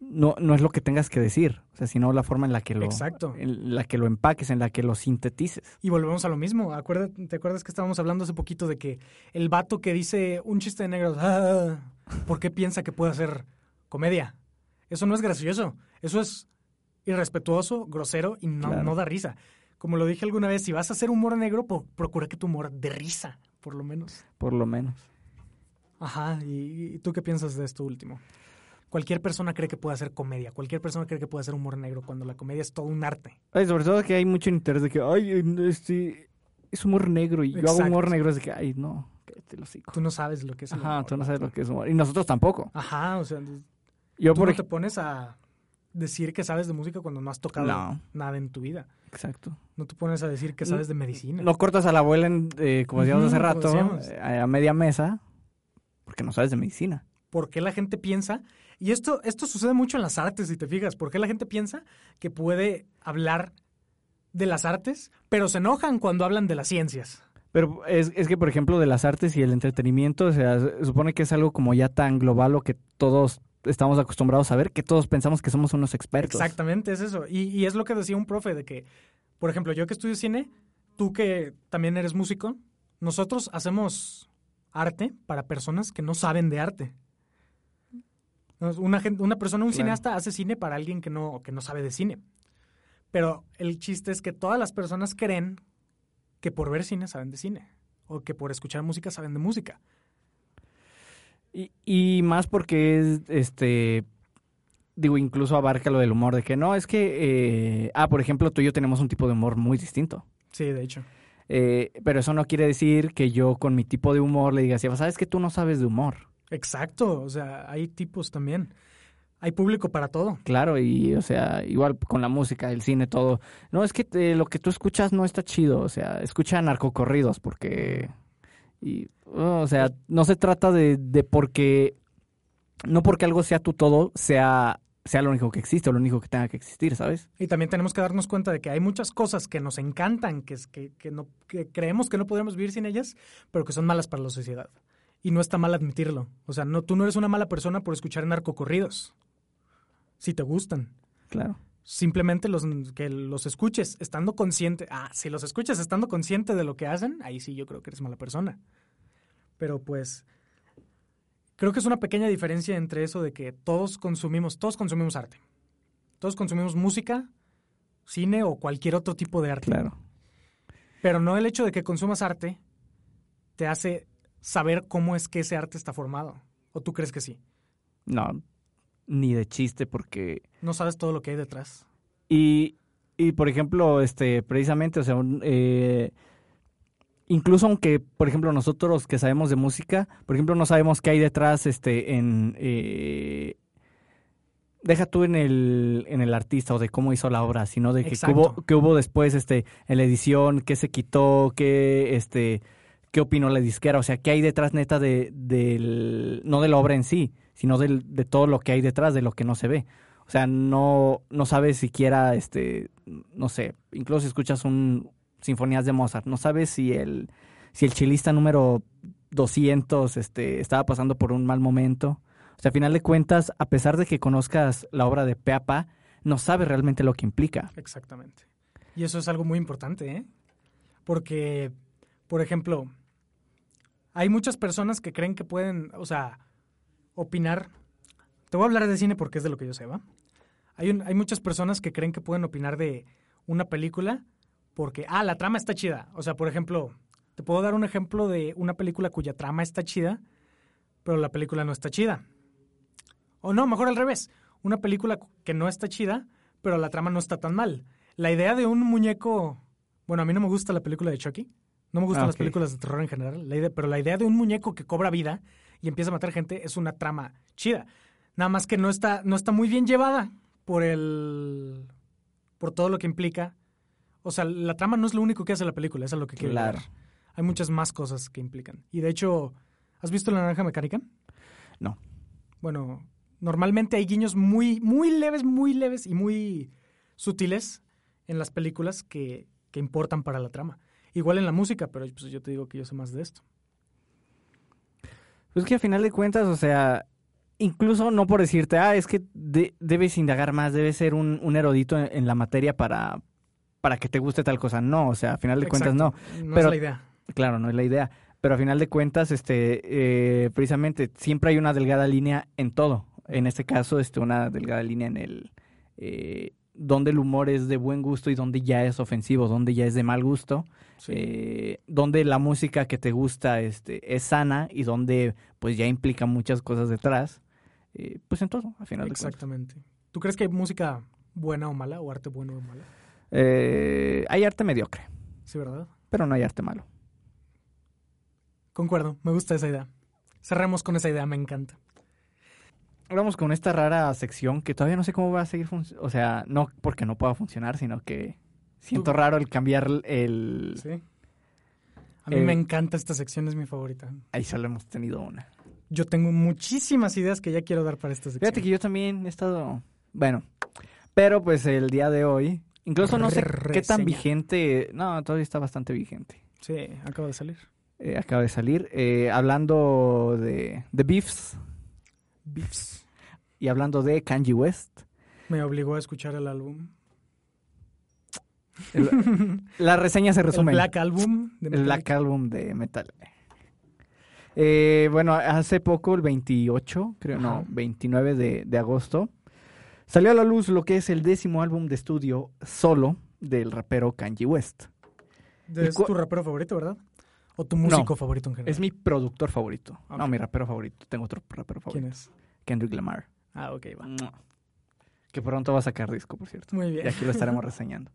no, no es lo que tengas que decir, o sea, sino la forma en la que lo, Exacto. en la que lo empaques, en la que lo sintetices. Y volvemos a lo mismo. Acuérdate, ¿Te acuerdas que estábamos hablando hace poquito de que el vato que dice un chiste de negros, "Ah", ¿por qué piensa que puede hacer comedia? Eso no es gracioso. Eso es irrespetuoso, grosero y no, Claro. no da risa. Como lo dije alguna vez, si vas a hacer humor negro, procura que tu humor dé risa, por lo menos. Por lo menos. Ajá. ¿Y, y tú qué piensas de esto último? Cualquier persona cree que puede hacer comedia. Cualquier persona cree que puede hacer humor negro cuando la comedia es todo un arte. Ay, sobre todo que hay mucho interés de que, ay, este, es humor negro y yo hago humor negro, es de que, ay, no, cállate el hocico. Tú no sabes lo que es el Ajá, humor, tú no sabes lo que es humor. Y nosotros tampoco. Ajá, o sea, Yo, tú por no te pones a decir que sabes de música cuando no has tocado No. nada en tu vida. Exacto. No te pones a decir que sabes de medicina. No cortas a la abuela, en, eh, como decíamos hace rato, eh, a media mesa, porque no sabes de medicina. ¿Por qué la gente piensa? Y esto, esto sucede mucho en las artes, si te fijas. ¿Por qué la gente piensa que puede hablar de las artes, pero se enojan cuando hablan de las ciencias? Pero es, es que, por ejemplo, de las artes y el entretenimiento, o sea, se supone que es algo como ya tan global o que todos estamos acostumbrados a ver, que todos pensamos que somos unos expertos. Exactamente, es eso. Y, y es lo que decía un profe, de que, por ejemplo, yo que estudio cine, tú que también eres músico, nosotros hacemos arte para personas que no saben de arte. Una, gen- una persona, un Claro. cineasta, hace cine para alguien que no, que no sabe de cine. Pero el chiste es que todas las personas creen que por ver cine saben de cine. O que por escuchar música saben de música. Y, y más porque es, este, digo, incluso abarca lo del humor, de que no, es que, eh, ah, por ejemplo, tú y yo tenemos un tipo de humor muy distinto. Sí, de hecho. Eh, pero eso no quiere decir que yo con mi tipo de humor le diga, así, sabes que tú no sabes de humor. Exacto. O sea, hay tipos también. Hay público para todo. Claro, y o sea, igual con la música, el cine, todo. No, es que te- lo que tú escuchas no está chido, o sea, escucha narcocorridos porque... Y, oh, o sea, no se trata de, de porque... No porque algo sea tu todo, sea, sea lo único que existe o lo único que tenga que existir, ¿sabes? Y también tenemos que darnos cuenta de que hay muchas cosas que nos encantan, que, es- que, que no, que creemos que no podremos vivir sin ellas, pero que son malas para la sociedad. Y no está mal admitirlo. O sea, no, tú no eres una mala persona por escuchar narcocorridos. Si te gustan. Claro. Simplemente los, que los escuches estando consciente. Ah, si los escuchas estando consciente de lo que hacen, ahí sí yo creo que eres mala persona. Pero pues, creo que es una pequeña diferencia entre eso de que todos consumimos, todos consumimos arte. Todos consumimos música, cine o cualquier otro tipo de arte. Claro. Pero no el hecho de que consumas arte te hace saber cómo es que ese arte está formado. ¿O tú crees que sí? No, ni de chiste porque... No sabes todo lo que hay detrás. Y, y por ejemplo, este, precisamente, o sea, un, eh, incluso aunque, por ejemplo, nosotros que sabemos de música, por ejemplo, no sabemos qué hay detrás, este, en, eh, deja tú en el, en el artista o de cómo hizo la obra, sino de que, qué hubo, qué hubo después, este, en la edición, qué se quitó, qué, este, qué opinó la disquera, o sea, qué hay detrás neta de, del, no de la obra en sí, sino de todo lo que hay detrás, de lo que no se ve. O sea, no, no sabes siquiera, este, no sé, incluso si escuchas un sinfonías de Mozart, no sabes si el, si el chilista número 200 este, estaba pasando por un mal momento. O sea, a final de cuentas, a pesar de que conozcas la obra de Peapa, no sabes realmente lo que implica. Exactamente. Y eso es algo muy importante, ¿eh? Porque, por ejemplo, hay muchas personas que creen que pueden, o sea, opinar. Te voy a hablar de cine porque es de lo que yo sé, ¿va? Hay, un- hay muchas personas que creen que pueden opinar de una película porque, ah, la trama está chida. O sea, por ejemplo, te puedo dar un ejemplo de una película cuya trama está chida, pero la película no está chida. O no, mejor al revés. Una película cu- que no está chida, pero la trama no está tan mal. La idea de un muñeco. Bueno, a mí no me gusta la película de Chucky. No me gustan Ah, las películas de terror en general. La idea- pero la idea de un muñeco que cobra vida y empieza a matar gente es una trama chida. Nada más que no está, no está muy bien llevada por el. por todo lo que implica. O sea, la trama no es lo único que hace la película, eso es lo que quiero Claro. llegar. Hay muchas más cosas que implican. Y de hecho, ¿has visto la naranja mecánica? No. Bueno, normalmente hay guiños muy, muy leves, muy leves y muy sutiles en las películas que, que importan para la trama. Igual en la música, pero pues, yo te digo que yo sé más de esto. Pues que a final de cuentas, o sea, incluso no por decirte, ah, es que de- debes indagar más, debes ser un, un erudito en, en la materia para, para que te guste tal cosa. No, o sea, a final de cuentas no. No Pero- es la idea. Claro, no es la idea. Pero a final de cuentas, este, eh, precisamente, siempre hay una delgada línea en todo. En este caso, este, una delgada línea en el eh, donde el humor es de buen gusto y donde ya es ofensivo, donde ya es de mal gusto, Sí. eh, donde la música que te gusta este, es sana y donde pues ya implica muchas cosas detrás. eh, pues en todo, a final de. Exactamente. ¿Tú crees que hay música buena o mala o arte bueno o malo? Eh, hay arte mediocre, Sí, ¿verdad? pero no hay arte malo. Concuerdo, me gusta esa idea. Cerremos con esa idea, me encanta. Vamos con esta rara sección que todavía no sé cómo va a seguir funcionando. O sea, no porque no pueda funcionar, sino que siento raro el cambiar el... Sí. A mí me encanta esta sección, es mi favorita. Ahí solo hemos tenido una. Yo tengo muchísimas ideas que ya quiero dar para esta sección. Fíjate que yo también he estado... Bueno, pero pues el día de hoy... Incluso no sé qué tan vigente... No, todavía está bastante vigente. Sí, acaba de salir. Eh, acaba de salir. Eh, hablando de, de Beefs Beefs. y hablando de Kanye West. Me obligó a escuchar el álbum. el- la reseña se El resume. Black Album. de El. Black Album de Metal. Eh, bueno, hace poco, el 28, creo, no, Ajá. 29 de, de agosto, salió a la luz lo que es el décimo álbum de estudio solo del rapero Kanye West. Es tu rapero favorito, ¿verdad? ¿O tu músico favorito en general? Es mi productor favorito. No, mi rapero favorito. Tengo otro rapero favorito. ¿Quién es? Kendrick Lamar. Ah, ok, va. Que pronto va a sacar disco, por cierto. Muy Y bien. aquí lo estaremos reseñando.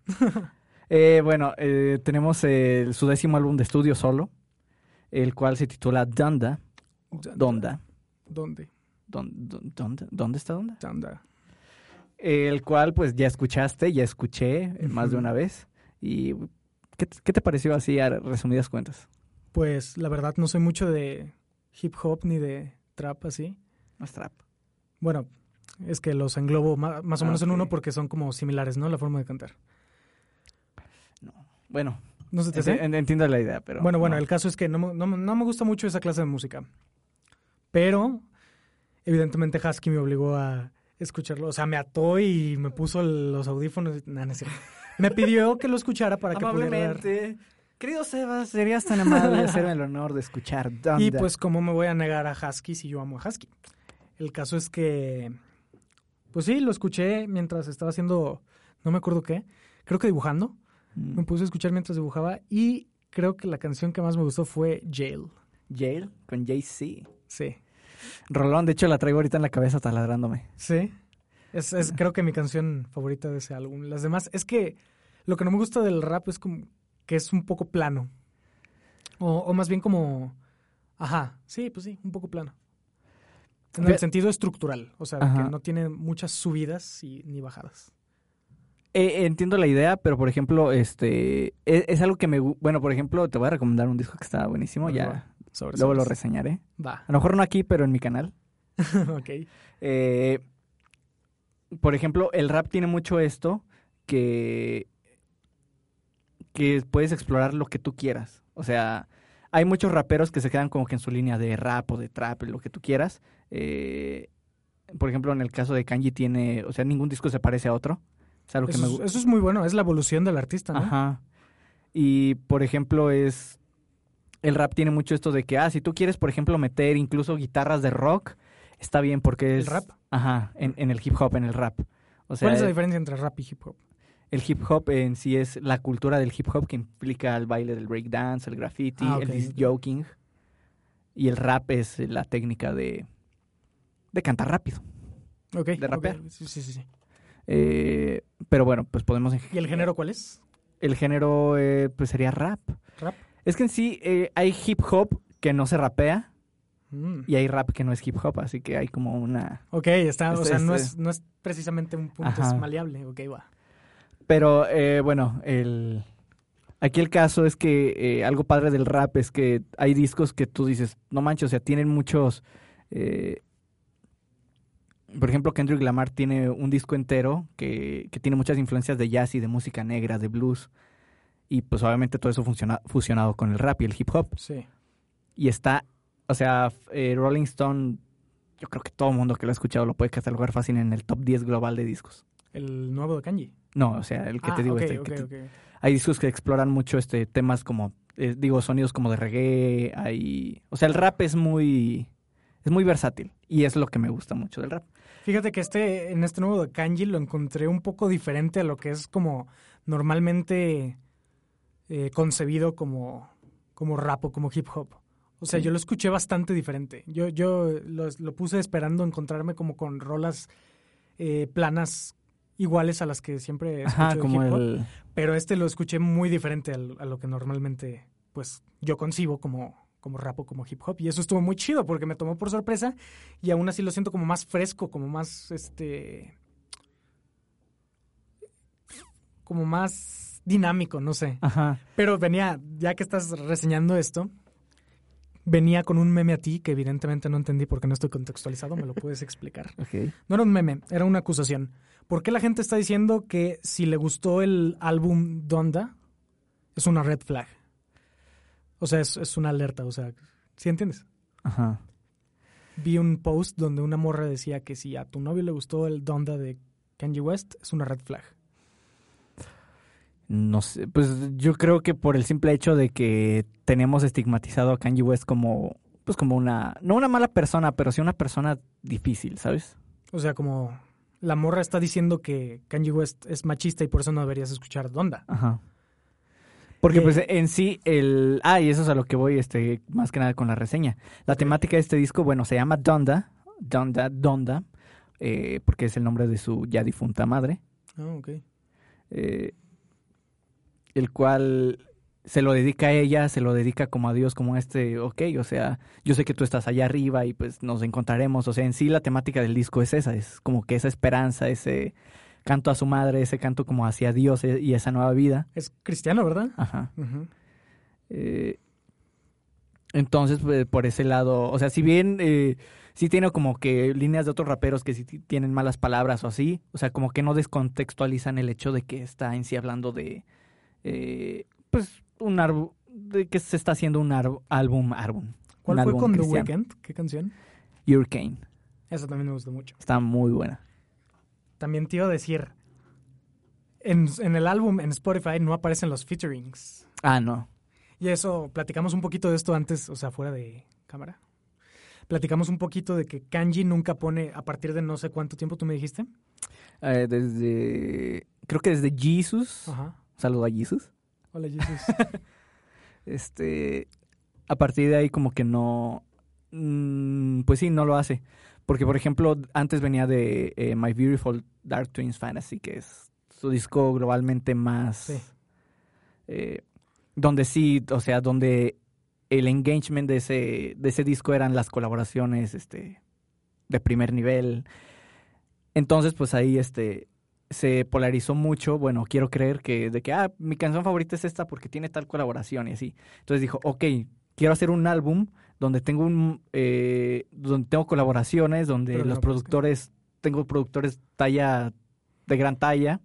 Eh, bueno, eh, tenemos el- su décimo álbum de estudio solo, el cual se titula Donda. Donda. ¿Dónde? ¿Dónde, ¿Dónde está Donda? Donda. El cual, pues, ya escuchaste, ya escuché eh, más de una vez. ¿Y qué, qué te pareció así a resumidas cuentas? Pues la verdad no soy mucho de hip hop ni de trap así. No es trap. Bueno, es que los englobo más o Ah, menos en uno porque son como similares, ¿no? La forma de cantar. Bueno, No se te hace? en- entiendo la idea, pero... Bueno, bueno, no. el caso es que no, me- no no me gusta mucho esa clase de música. Pero, evidentemente, Husky me obligó a escucharlo. O sea, me ató y me puso los audífonos. No. Me pidió que lo escuchara para que pudiera dar-. Querido Sebas, serías tan amable de hacerme el honor de escuchar Donda. Y pues, ¿cómo me voy a negar a Husky si yo amo a Husky? El caso es que, pues sí, lo escuché mientras estaba haciendo, no me acuerdo qué, creo que dibujando. Mm. Me puse a escuchar mientras dibujaba y creo que la canción que más me gustó fue Jail. Jail con Jay-Z. Sí. Rolón, de hecho la traigo ahorita en la cabeza taladrándome. Sí. Es, es creo que mi canción favorita de ese álbum. Las demás, es que lo que no me gusta del rap es como que es un poco plano. O, o más bien como... Ajá, sí, pues sí, un poco plano. En el sentido estructural, o sea, Ajá. que no tiene muchas subidas y, ni bajadas. Eh, entiendo la idea, pero por ejemplo, este es, es algo que me... Bueno, por ejemplo, te voy a recomendar un disco que está buenísimo, ya. Sobre, luego lo reseñaré. Va. A lo mejor no aquí, pero en mi canal. ok. Eh, por ejemplo, el rap tiene mucho esto que, que puedes explorar lo que tú quieras. O sea, hay muchos raperos que se quedan como que en su línea de rap o de trap, lo que tú quieras. Eh, por ejemplo, en el caso de Kanji tiene, o sea, ningún disco se parece a otro. Eso, me es, gusta. eso es muy bueno, es la evolución del artista, ¿no? Ajá. Y por ejemplo, es. El rap tiene mucho esto de que, ah, si tú quieres, por ejemplo, meter incluso guitarras de rock, está bien porque ¿El es. rap? Ajá, en, en el hip hop, en el rap. O sea, ¿Cuál es la diferencia entre rap y hip hop? El hip hop en sí es la cultura del hip hop que implica el baile del breakdance, el graffiti, Ah, el disc ok. joking. Y el rap es la técnica de, de cantar rápido. Ok. De rapear. Sí, sí, sí, sí. Eh, pero bueno, pues podemos... ¿Y el género cuál es? El género eh, pues sería rap. ¿Rap? Es que en sí eh, hay hip hop que no se rapea Mm. y hay rap que no es hip hop, así que hay como una... Ok, está, o Este- sea, no es, no es precisamente un punto, maleable. Ok, va. Pero eh, bueno, el... aquí el caso es que eh, algo padre del rap es que hay discos que tú dices, no manches, o sea, tienen muchos... eh, por ejemplo, Kendrick Lamar tiene un disco entero que, que tiene muchas influencias de jazz y de música negra, de blues. Y pues obviamente todo eso funciona, fusionado con el rap y el hip hop. Sí. Y está, o sea, eh, Rolling Stone yo creo que todo el mundo que lo ha escuchado lo puede catalogar fácil en el top 10 global de discos. El nuevo de Kanji. No, o sea, el que Ah, te digo, ok, este, ok, que te- hay discos que exploran mucho este temas como, eh, digo, sonidos como de reggae, hay, o sea, el rap es muy, es muy versátil y es lo que me gusta mucho del rap. Fíjate que este, en este nuevo de Kanji lo encontré un poco diferente a lo que es como normalmente eh, concebido como, como rap o como hip hop. O sea, Sí. yo lo escuché bastante diferente. Yo, yo lo, lo puse esperando encontrarme como con rolas eh, planas iguales a las que siempre escucho Ajá, de como hip hop, el, pero este lo escuché muy diferente a, lo que normalmente pues yo concibo como, como rap o como hip hop. Y eso estuvo muy chido porque me tomó por sorpresa y aún así lo siento como más fresco, como más este como más dinámico, no sé. ajá, Pero venía, ya que estás reseñando esto, venía con un meme a ti que evidentemente no entendí porque no estoy contextualizado, me lo puedes explicar. No era un meme, era una acusación. ¿Por qué la gente está diciendo que si le gustó el álbum Donda es una red flag? O sea, es, es una alerta, o sea, ¿sí entiendes? Ajá. Vi un post donde una morra decía que si a tu novio le gustó el Donda de Kanye West, es una red flag. No sé, pues yo creo que por el simple hecho de que tenemos estigmatizado a Kanye West como, pues como una, no una mala persona, pero sí una persona difícil, ¿sabes? O sea, como la morra está diciendo que Kanye West es machista y por eso no deberías escuchar Donda. Ajá. Porque Y- pues en sí el... Ah, y eso es a lo que voy, este, más que nada con la reseña. La temática de este disco, bueno, se llama Donda, Donda, Donda, eh, porque es el nombre de su ya difunta madre, Ah, ok. eh, el cual se lo dedica a ella, se lo dedica como a Dios, como este, ok, o sea, yo sé que tú estás allá arriba y pues nos encontraremos, o sea, en sí la temática del disco es esa, es como que esa esperanza, ese canto a su madre, ese canto como hacia Dios eh, y esa nueva vida. Es cristiano, ¿verdad? Ajá. Eh, entonces, pues, por ese lado, o sea, si bien eh, sí tiene como que líneas de otros raperos que sí ti- tienen malas palabras o así, o sea, como que no descontextualizan el hecho de que está en sí hablando de, eh, pues, un árbol, de que se está haciendo un álbum, álbum, ¿Cuál un fue álbum con The cristiano. Weeknd? ¿Qué canción? Hurricane. Esa también me gustó mucho. Está muy buena. También te iba a decir, en, en el álbum, en Spotify, no aparecen los featurings. Ah, no. Y eso, platicamos un poquito de esto antes, o sea, fuera de cámara. Platicamos un poquito de que Kanji nunca pone, a partir de no sé cuánto tiempo tú me dijiste. Eh, desde, creo que desde Jesus, Ajá. Saludo a Jesus. Hola, Jesús. este a partir de ahí como que no mm, pues sí no lo hace porque por ejemplo antes venía de eh, My Beautiful Dark Twins Fantasy que es su disco globalmente más Sí. eh, donde sí o sea donde el engagement de ese de ese disco eran las colaboraciones este de primer nivel entonces pues ahí este se polarizó mucho, bueno, quiero creer que de que, ah, mi canción favorita es esta porque tiene tal colaboración y así. Entonces dijo, ok, quiero hacer un álbum donde tengo un, eh, donde tengo colaboraciones, donde Pero los no aparezca. productores, tengo productores talla, de gran talla,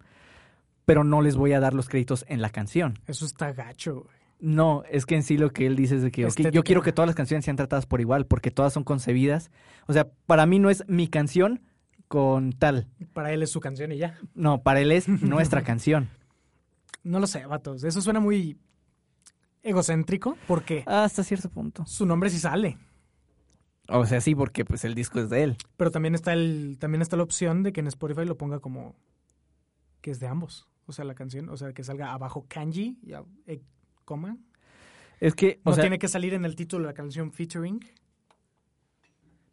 pero no les voy a dar los créditos en la canción. Eso está gacho, güey. No, es que en sí lo que él dice es de que, yo quiero que todas las canciones sean tratadas por igual, porque todas son concebidas. O sea, para mí no es mi canción con tal. Para él es su canción y ya. No, para él es nuestra canción. No lo sé, vatos. Eso suena muy egocéntrico porque Hasta cierto punto. su nombre sí sale. O sea, sí, porque pues el disco es de él. Pero también está el, también está la opción de que en Spotify lo ponga como que es de ambos. O sea, la canción, o sea, que salga abajo kanji y a- eh, coma. Es que, o No sea, tiene que salir en el título de la canción featuring.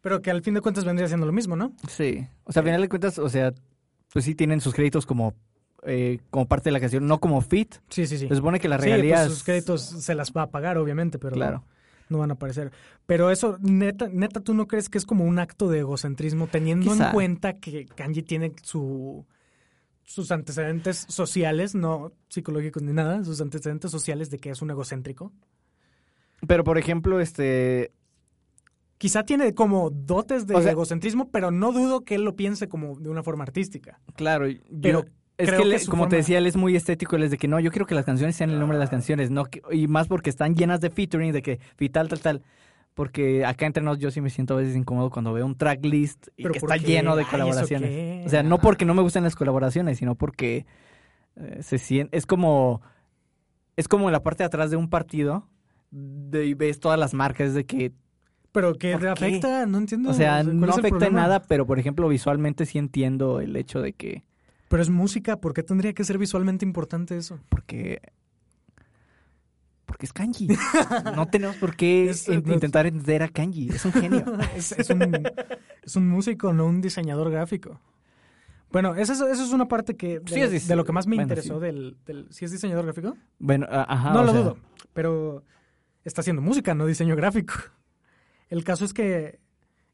Pero que al fin de cuentas vendría siendo lo mismo, ¿no? sí. O sea, a final de cuentas, o sea, pues sí tienen sus créditos como, eh, como parte de la canción, no como fit. Sí, sí, sí. Se supone que las Sí, pues regalías... sus créditos se las va a pagar, obviamente, pero Claro. no van a aparecer. Pero eso, neta, neta, ¿tú no crees que es como un acto de egocentrismo teniendo Quizá. en cuenta que Kanji tiene su sus antecedentes sociales, no psicológicos ni nada, sus antecedentes sociales de que es un egocéntrico? Pero, por ejemplo, este... Quizá tiene como dotes de O sea- egocentrismo, pero no dudo que él lo piense como de una forma artística. Claro, yo- Pero es creo que, su como te decía, él es muy estético, él es de que no, yo quiero que las canciones sean el nombre de las canciones, no que- y más porque están llenas de featuring, de que fit tal, tal. Porque acá entre nos yo sí me siento a veces incómodo cuando veo un tracklist y ¿Pero que está qué? lleno de Ay, ¿eso colaboraciones. O sea, no Ah. porque no me gusten las colaboraciones, sino porque eh, se siente, es como es como en la parte de atrás de un partido de, y ves todas las marcas de que Pero que afecta, no entiendo. o sea, ¿cuál no afecta en nada, pero por ejemplo, visualmente sí entiendo el hecho de que Pero es música, ¿por qué tendría que ser visualmente importante eso? porque porque es kanji. No tenemos por qué Es- in- intentar entender a kanji, es un genio. es, es un, es un músico, no un diseñador gráfico. Bueno, eso es, es una parte que de, Sí, es de lo que más me bueno, interesó sí. del, del... ¿Sí es diseñador gráfico? Bueno, ajá, no lo sea, dudo, pero está haciendo música, no diseño gráfico. El caso es que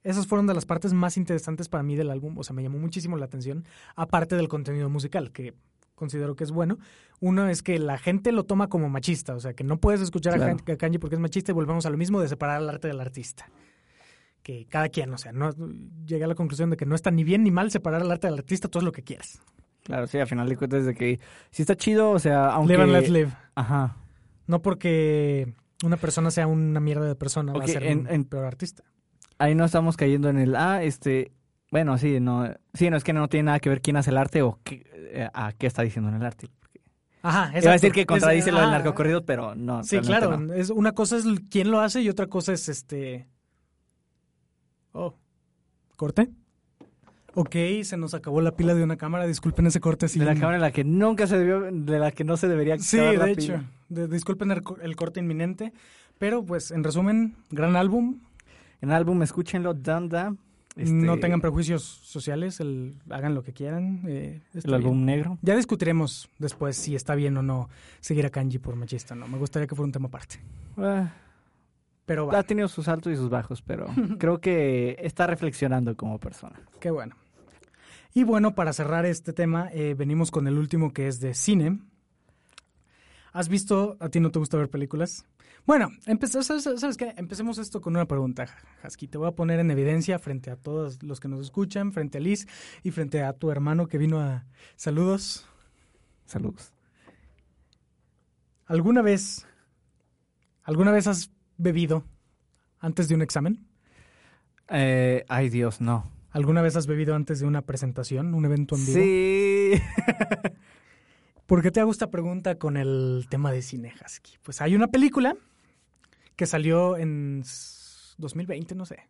esas fueron de las partes más interesantes para mí del álbum, o sea, me llamó muchísimo la atención, aparte del contenido musical, que considero que es bueno. Uno es que la gente lo toma como machista, o sea, que no puedes escuchar a Claro. Kan- a Kanji porque es machista y volvemos a lo mismo de separar el arte del artista. Que cada quien, o sea, no llegué a la conclusión de que no está ni bien ni mal separar el arte del artista, tú haz lo que quieras. Claro, sí, al final de cuentas de que si está chido, o sea, aunque Live and let live. Ajá. No porque una persona sea una mierda de persona, va a ser en- un en- peor artista. Ahí no estamos cayendo en el ah, este, bueno, sí, no, sí, no es que no tiene nada que ver quién hace el arte o qué, eh, a qué está diciendo en el arte. Ajá, Iba a decir exacto. que contradice Es- lo del ah, narcocorrido, pero no. Sí, claro. no. Es, una cosa es quién lo hace y otra cosa es este. Oh. ¿Corte? Ok, se nos acabó la pila de una cámara. Disculpen ese corte. sí. De la cámara en la que nunca se debió, de la que no se debería Sí, la de pila. hecho. De- disculpen el, co- el corte inminente. Pero, pues, en resumen, gran álbum. En el álbum, escúchenlo, Danda. este, No tengan prejuicios sociales. El, hagan lo que quieran. eh, El álbum negro. Ya discutiremos después si está bien o no seguir a Kanji por machista. No, me gustaría que fuera un tema aparte. Ah, Pero va, ha tenido sus altos y sus bajos, pero creo que está reflexionando como persona. qué bueno. Y bueno, para cerrar este tema, eh, venimos con el último que es de cine. ¿Has visto, a ti no te gusta ver películas? Bueno, empezamos, ¿sabes, sabes qué? Empecemos esto con una pregunta, Husky. Te voy a poner en evidencia frente a todos los que nos escuchan, frente a Liz y frente a tu hermano que vino a... Saludos. Saludos. ¿Alguna vez, alguna vez has bebido antes de un examen? Eh, ay, Dios, no. ¿Alguna vez has bebido antes de una presentación, un evento en vivo? Sí. ¿Por qué te hago esta pregunta con el tema de cine, Husky? Pues hay una película que salió en s- 2020, no sé,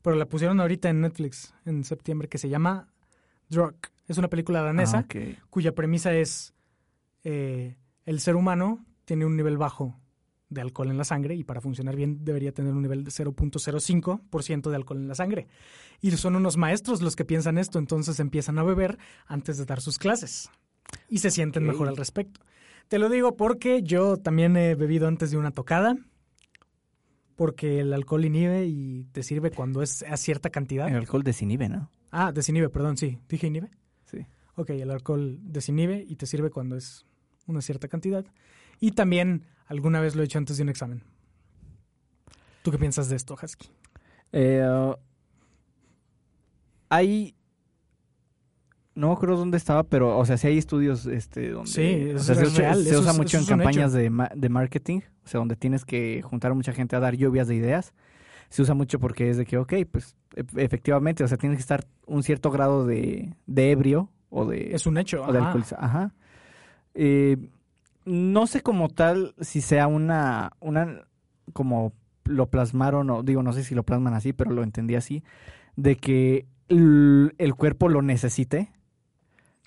pero la pusieron ahorita en Netflix en septiembre que se llama Drug. Es una película danesa Ah, cuya premisa es eh, el ser humano tiene un nivel bajo de alcohol en la sangre y para funcionar bien debería tener un nivel de 0.05% de alcohol en la sangre. Y son unos maestros los que piensan esto, entonces empiezan a beber antes de dar sus clases y se sienten mejor al respecto. Te lo digo porque yo también he bebido antes de una tocada, porque el alcohol inhibe y te sirve cuando es a cierta cantidad. El alcohol desinhibe, ¿no? Ah, desinhibe, perdón, sí. ¿Dije inhibe? Sí. Ok, el alcohol desinhibe y te sirve cuando es una cierta cantidad. Y también alguna vez lo he hecho antes de un examen. ¿Tú qué piensas de esto, Husky? Eh, uh, hay... No me acuerdo dónde estaba, pero, o sea, sí hay estudios este, donde... Sí, o sea, se, es usa- real, se usa mucho en campañas de, ma- de marketing, o sea, donde tienes que juntar a mucha gente a dar lluvias de ideas. Se usa mucho porque es de que, ok, pues, e- efectivamente, o sea, tienes que estar un cierto grado de, de ebrio o de... Es un hecho. o de ajá. alcoholiza- Ajá. Eh, no sé como tal si sea una, una, como lo plasmaron, o digo, no sé si lo plasman así, pero lo entendí así, de que el, el cuerpo lo necesite.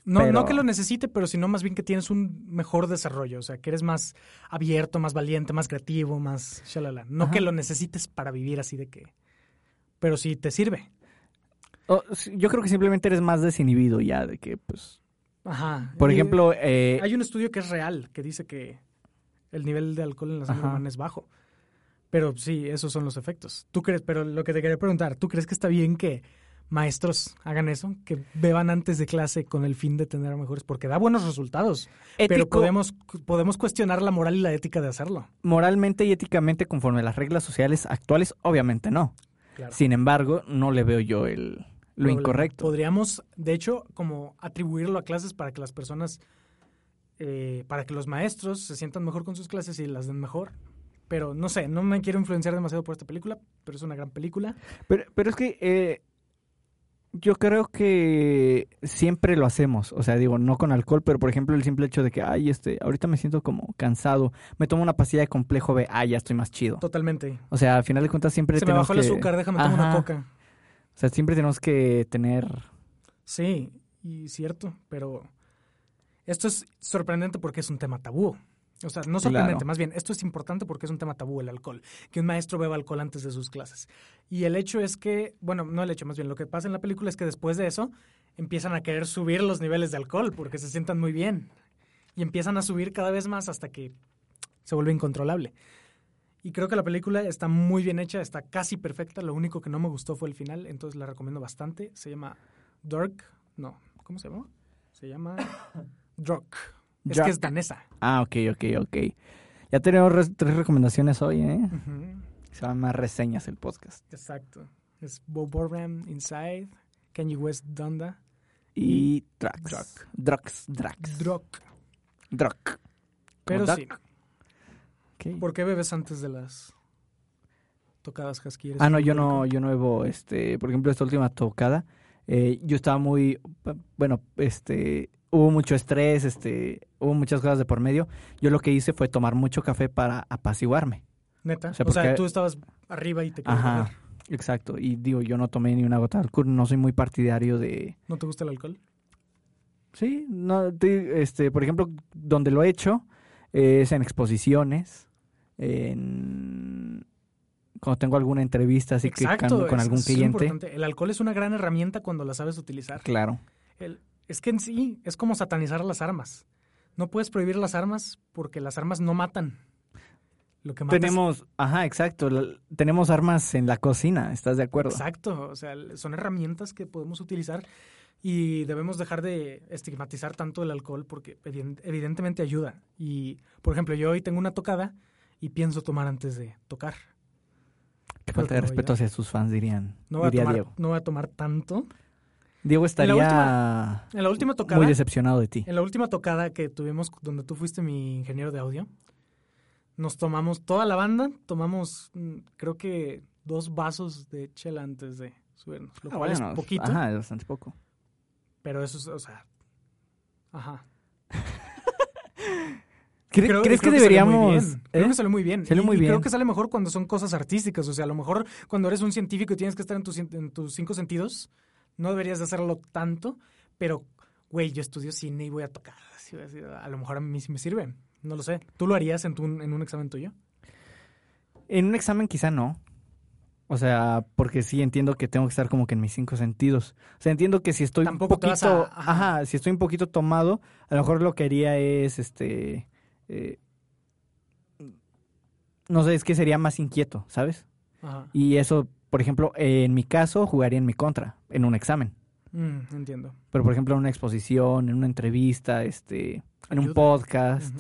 No, pero- no que lo necesite, pero sino más bien que tienes un mejor desarrollo. O sea, que eres más abierto, más valiente, más creativo, más shalala. No Ajá. que lo necesites para vivir así de que... Pero sí te sirve. O, sí, yo creo que simplemente eres más desinhibido ya, de que, pues, Ajá. por Y- ejemplo, eh, Hay un estudio que es real, que dice que el nivel de alcohol en la sangre humana es bajo. Pero sí, esos son los efectos. ¿Tú crees? Pero lo que te quería preguntar, ¿tú crees que está bien que maestros hagan eso? Que beban antes de clase con el fin de tener mejores, porque da buenos resultados. pero ético- podemos, podemos cuestionar la moral y la ética de hacerlo. moralmente y éticamente conforme a las reglas sociales actuales, obviamente no. Claro. Sin embargo, no le veo yo el, lo incorrecto. Podríamos, de hecho, como atribuirlo a clases para que las personas, eh, para que los maestros se sientan mejor con sus clases y las den mejor. Pero no sé, no me quiero influenciar demasiado por esta película, pero es una gran película. Pero, pero es que eh, yo creo que siempre lo hacemos. O sea, digo, no con alcohol, pero por ejemplo, el simple hecho de que, ay, este, ahorita me siento como cansado. Me tomo una pastilla de complejo B, ay, ya estoy más chido. Totalmente. O sea, al final de cuentas siempre Se me bajó el azúcar, déjame tomar una coca. O sea, siempre tenemos que tener... Sí, y cierto, pero esto es sorprendente porque es un tema tabú. O sea, no sorprendente, Claro. más bien, esto es importante porque es un tema tabú, el alcohol. Que un maestro beba alcohol antes de sus clases. Y el hecho es que, bueno, no el hecho, más bien, lo que pasa en la película es que después de eso empiezan a querer subir los niveles de alcohol porque se sientan muy bien. Y empiezan a subir cada vez más hasta que se vuelve incontrolable. Y creo que la película está muy bien hecha, está casi perfecta. Lo único que no me gustó fue el final, entonces la recomiendo bastante. Se llama Dark. No, ¿cómo se llama? Se llama Druk. Es que es danesa. Ah, ok, ok, ok. Ya tenemos res- tres recomendaciones hoy, ¿eh? Se llaman más reseñas el podcast. Exacto. Es Bo Burnham Inside, Kanye West Donda, Y Drax. Druk. Drax. Drax. Druk. Druk. Pero sí, Duck. ¿Por qué bebes antes de las tocadas Husky? ¿Eres Ah, no, yo no, yo no bebo, este, por ejemplo, esta última tocada, eh, yo estaba muy, bueno, este, hubo mucho estrés, este, hubo muchas cosas de por medio. Yo lo que hice fue tomar mucho café para apaciguarme. Neta. O O sea, tú estabas arriba y te Ajá, exacto. Y digo, yo no tomé ni una gota de alcohol, no soy muy partidario de... ¿No te gusta el alcohol? Sí, no, te- este, por ejemplo, donde lo he hecho eh, es en exposiciones, en... Cuando tengo alguna entrevista así que cambio con algún es cliente. El alcohol es una gran herramienta cuando la sabes utilizar. Claro. El- es que en sí es como satanizar las armas. No puedes prohibir las armas porque las armas no matan. Lo que mata es- Tenemos, ajá, exacto. la- tenemos armas en la cocina, ¿estás de acuerdo? Exacto. O sea, son herramientas que podemos utilizar y debemos dejar de estigmatizar tanto el alcohol porque eviden- evidentemente ayuda. Y, por ejemplo, yo hoy tengo una tocada y pienso tomar antes de tocar. Qué falta de no respeto a- hacia sus fans, dirían. No voy, a diría tomar, Diego. no voy a tomar tanto. Diego estaría última- En la última tocada, muy decepcionado de ti. en la última tocada que tuvimos donde tú fuiste mi ingeniero de audio, nos tomamos toda la banda, tomamos mm, creo que dos vasos de chela antes de subirnos, lo Ah, cual bueno, es poquito, Ajá, es bastante poco. pero eso es, o sea, ajá. ¿Cre- Creo- ¿Crees que creo deberíamos...? bien. Creo ¿eh? que sale muy bien. Sale y, muy y creo que sale mejor cuando son cosas artísticas. O sea, a lo mejor cuando eres un científico y tienes que estar en tus, en tus cinco sentidos, no deberías de hacerlo tanto. Pero, güey, yo estudio cine y voy a tocar. A lo mejor a mí sí me sirve. No lo sé. ¿Tú lo harías en, tu, en un examen tuyo? En un examen quizá no. O sea, porque sí entiendo que tengo que estar como que en mis cinco sentidos. O sea, entiendo que si estoy Tampoco un poquito... a- ajá. si estoy un poquito tomado, a lo mejor lo que haría es, este... eh, no sé, es que sería más inquieto, ¿sabes? Ajá. Y eso, por ejemplo, en mi caso, jugaría en mi contra, en un examen. Mm, entiendo. Pero, por ejemplo, en una exposición, en una entrevista, este, en un podcast.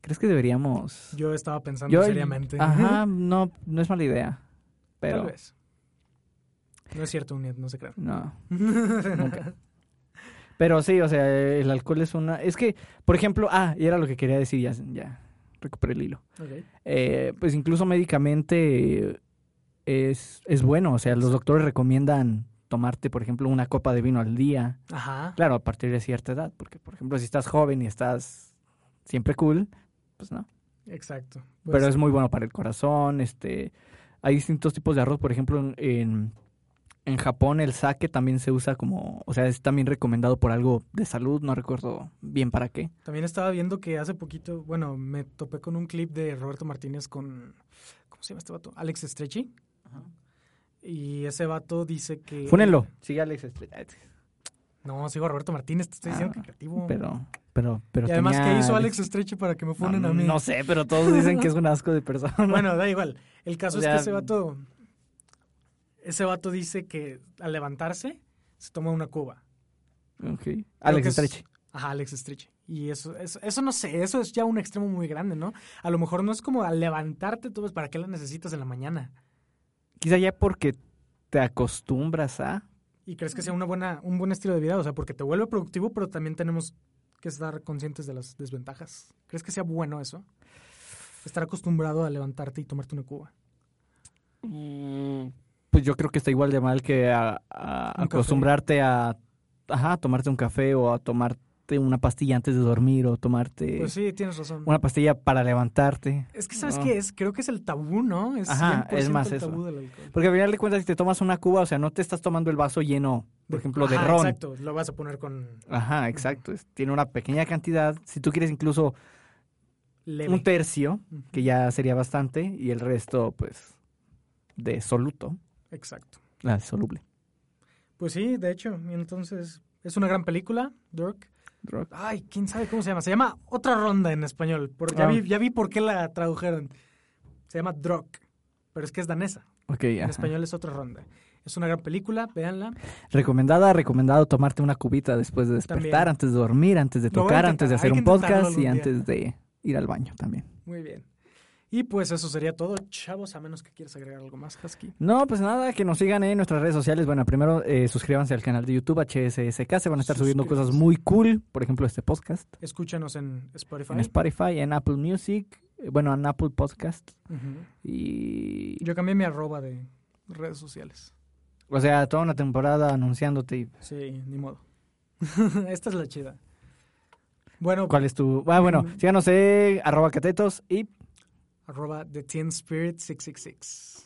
¿Crees que deberíamos...? Yo estaba pensando Yo- seriamente. Ajá, no, no es mala idea. Pero, Tal vez. No es cierto, Uniet, no se crean. no. Nunca. Pero sí, o sea, el alcohol es una... Es que, por ejemplo, ah, y era lo que quería decir, ya, ya recuperé el hilo. Ok. Eh, pues incluso médicamente eh, es, es bueno, o sea, los doctores recomiendan tomarte, por ejemplo, una copa de vino al día. Ajá. Claro, a partir de cierta edad, porque, por ejemplo, si estás joven y estás siempre cool, pues no. Exacto. Pues, Pero es muy bueno para el corazón, este... Hay distintos tipos de arroz, por ejemplo, en, en, en Japón el sake también se usa como, o sea, es también recomendado por algo de salud, no recuerdo bien para qué. También estaba viendo que hace poquito, bueno, me topé con un clip de Roberto Martínez con, ¿cómo se llama este vato? Alex Stretchy. Y ese vato dice que... Fúnenlo. Sigue Alex. este, No, sigo a Roberto Martínez, te estoy diciendo Ah, que creativo. Pero, pero, pero y además, tenía ¿qué hizo Alex- Stretchy para que me No, funen a mí? no sé, pero todos dicen que es un asco de persona. Bueno, da igual. El caso O es que ese vato... Ese vato dice que al levantarse se toma una cuba. Ok. Creo Alex que es- Stretch. Ajá, Alex Stretch. Y eso, eso, eso no sé, eso es ya un extremo muy grande, ¿no? A lo mejor no es como al levantarte, tú ves, ¿para qué la necesitas en la mañana? Quizá ya porque te acostumbras a... ¿Y crees que sea una buena, un buen estilo de vida? O sea, porque te vuelve productivo, pero también tenemos que estar conscientes de las desventajas. ¿Crees que sea bueno eso? estar acostumbrado a levantarte y tomarte una cuba? Pues yo creo que está igual de mal que a, a Un café. acostumbrarte a, ajá, a tomarte un café o a tomarte una pastilla antes de dormir o tomarte Pues sí, tienes razón. una pastilla para levantarte. Es que, ¿sabes No. qué es? Creo que es el tabú, ¿no? Es Ajá, 100% es más el eso. tabú del alcohol. Porque al final de cuentas, si te tomas una cuba, o sea, no te estás tomando el vaso lleno, por ejemplo, de ron. Exacto, lo vas a poner con Ajá, exacto. es- tiene una pequeña cantidad. Si tú quieres incluso leve. un tercio, que ya sería bastante, y el resto, pues, de soluto, Exacto. la soluble. Pues sí, de hecho, entonces es una gran película, Dirk. Drug. Ay, quién sabe cómo se llama. Se llama Otra Ronda en español. Porque ya, Ah. vi, ya vi por qué la tradujeron. Se llama Druk, pero es que es danesa. Ok, En ajá. español es Otra Ronda. Es una gran película, véanla. Recomendada, recomendado tomarte una cubita después de despertar, También. antes de dormir, antes de tocar, intentar, antes de hacer un podcast y día. antes de ir al baño también. Muy bien. Y pues eso sería todo, chavos, a menos que quieras agregar algo más, Husky. No, pues nada, que nos sigan en nuestras redes sociales. Bueno, primero eh, suscríbanse al canal de YouTube HSSK, se van a estar subiendo cosas muy cool, por ejemplo este podcast, Escúchanos en Spotify. en Spotify, en Apple Music, eh, bueno, en Apple Podcast y... Yo cambié mi arroba de redes sociales. O sea, toda una temporada anunciándote. y- Sí, ni modo. Esta es la chida. Bueno, ¿Cuál es tu...? Ah, bueno, Mm. síganos en arroba catetos y arroba The Teen Spirit 666.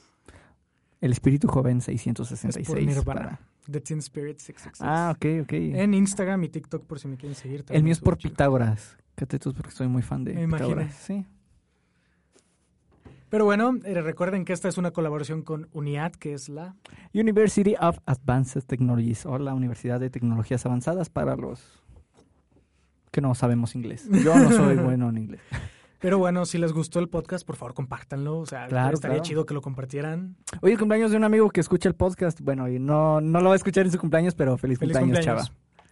el espíritu joven Es por 666. Nirvana. para- The Teen Spirit 666. Ah, ok, ok. En Instagram y TikTok por si me quieren seguir. El mío es por. Pitágoras. Catetos porque soy muy fan de Me. Pitágoras. Sí. Pero bueno, eh, recuerden que esta es una colaboración con UNIAD, que es la... University of Advanced Technologies o la Universidad de Tecnologías Avanzadas para los que no sabemos inglés. Yo no soy bueno en inglés. Pero bueno, si les gustó el podcast, por favor, compártanlo. O sea, Claro, estaría claro. chido que lo compartieran. Hoy es cumpleaños de un amigo que escucha el podcast. Bueno, y no, no lo va a escuchar en su cumpleaños, pero feliz, Feliz cumpleaños,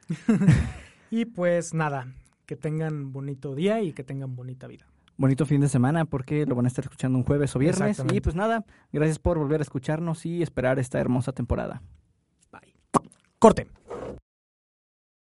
cumpleaños. chava. y pues nada, que tengan bonito día y que tengan bonita vida. Bonito fin de semana porque lo van a estar escuchando un jueves o viernes. Y pues nada, gracias por volver a escucharnos y esperar esta hermosa temporada. Bye. Corte.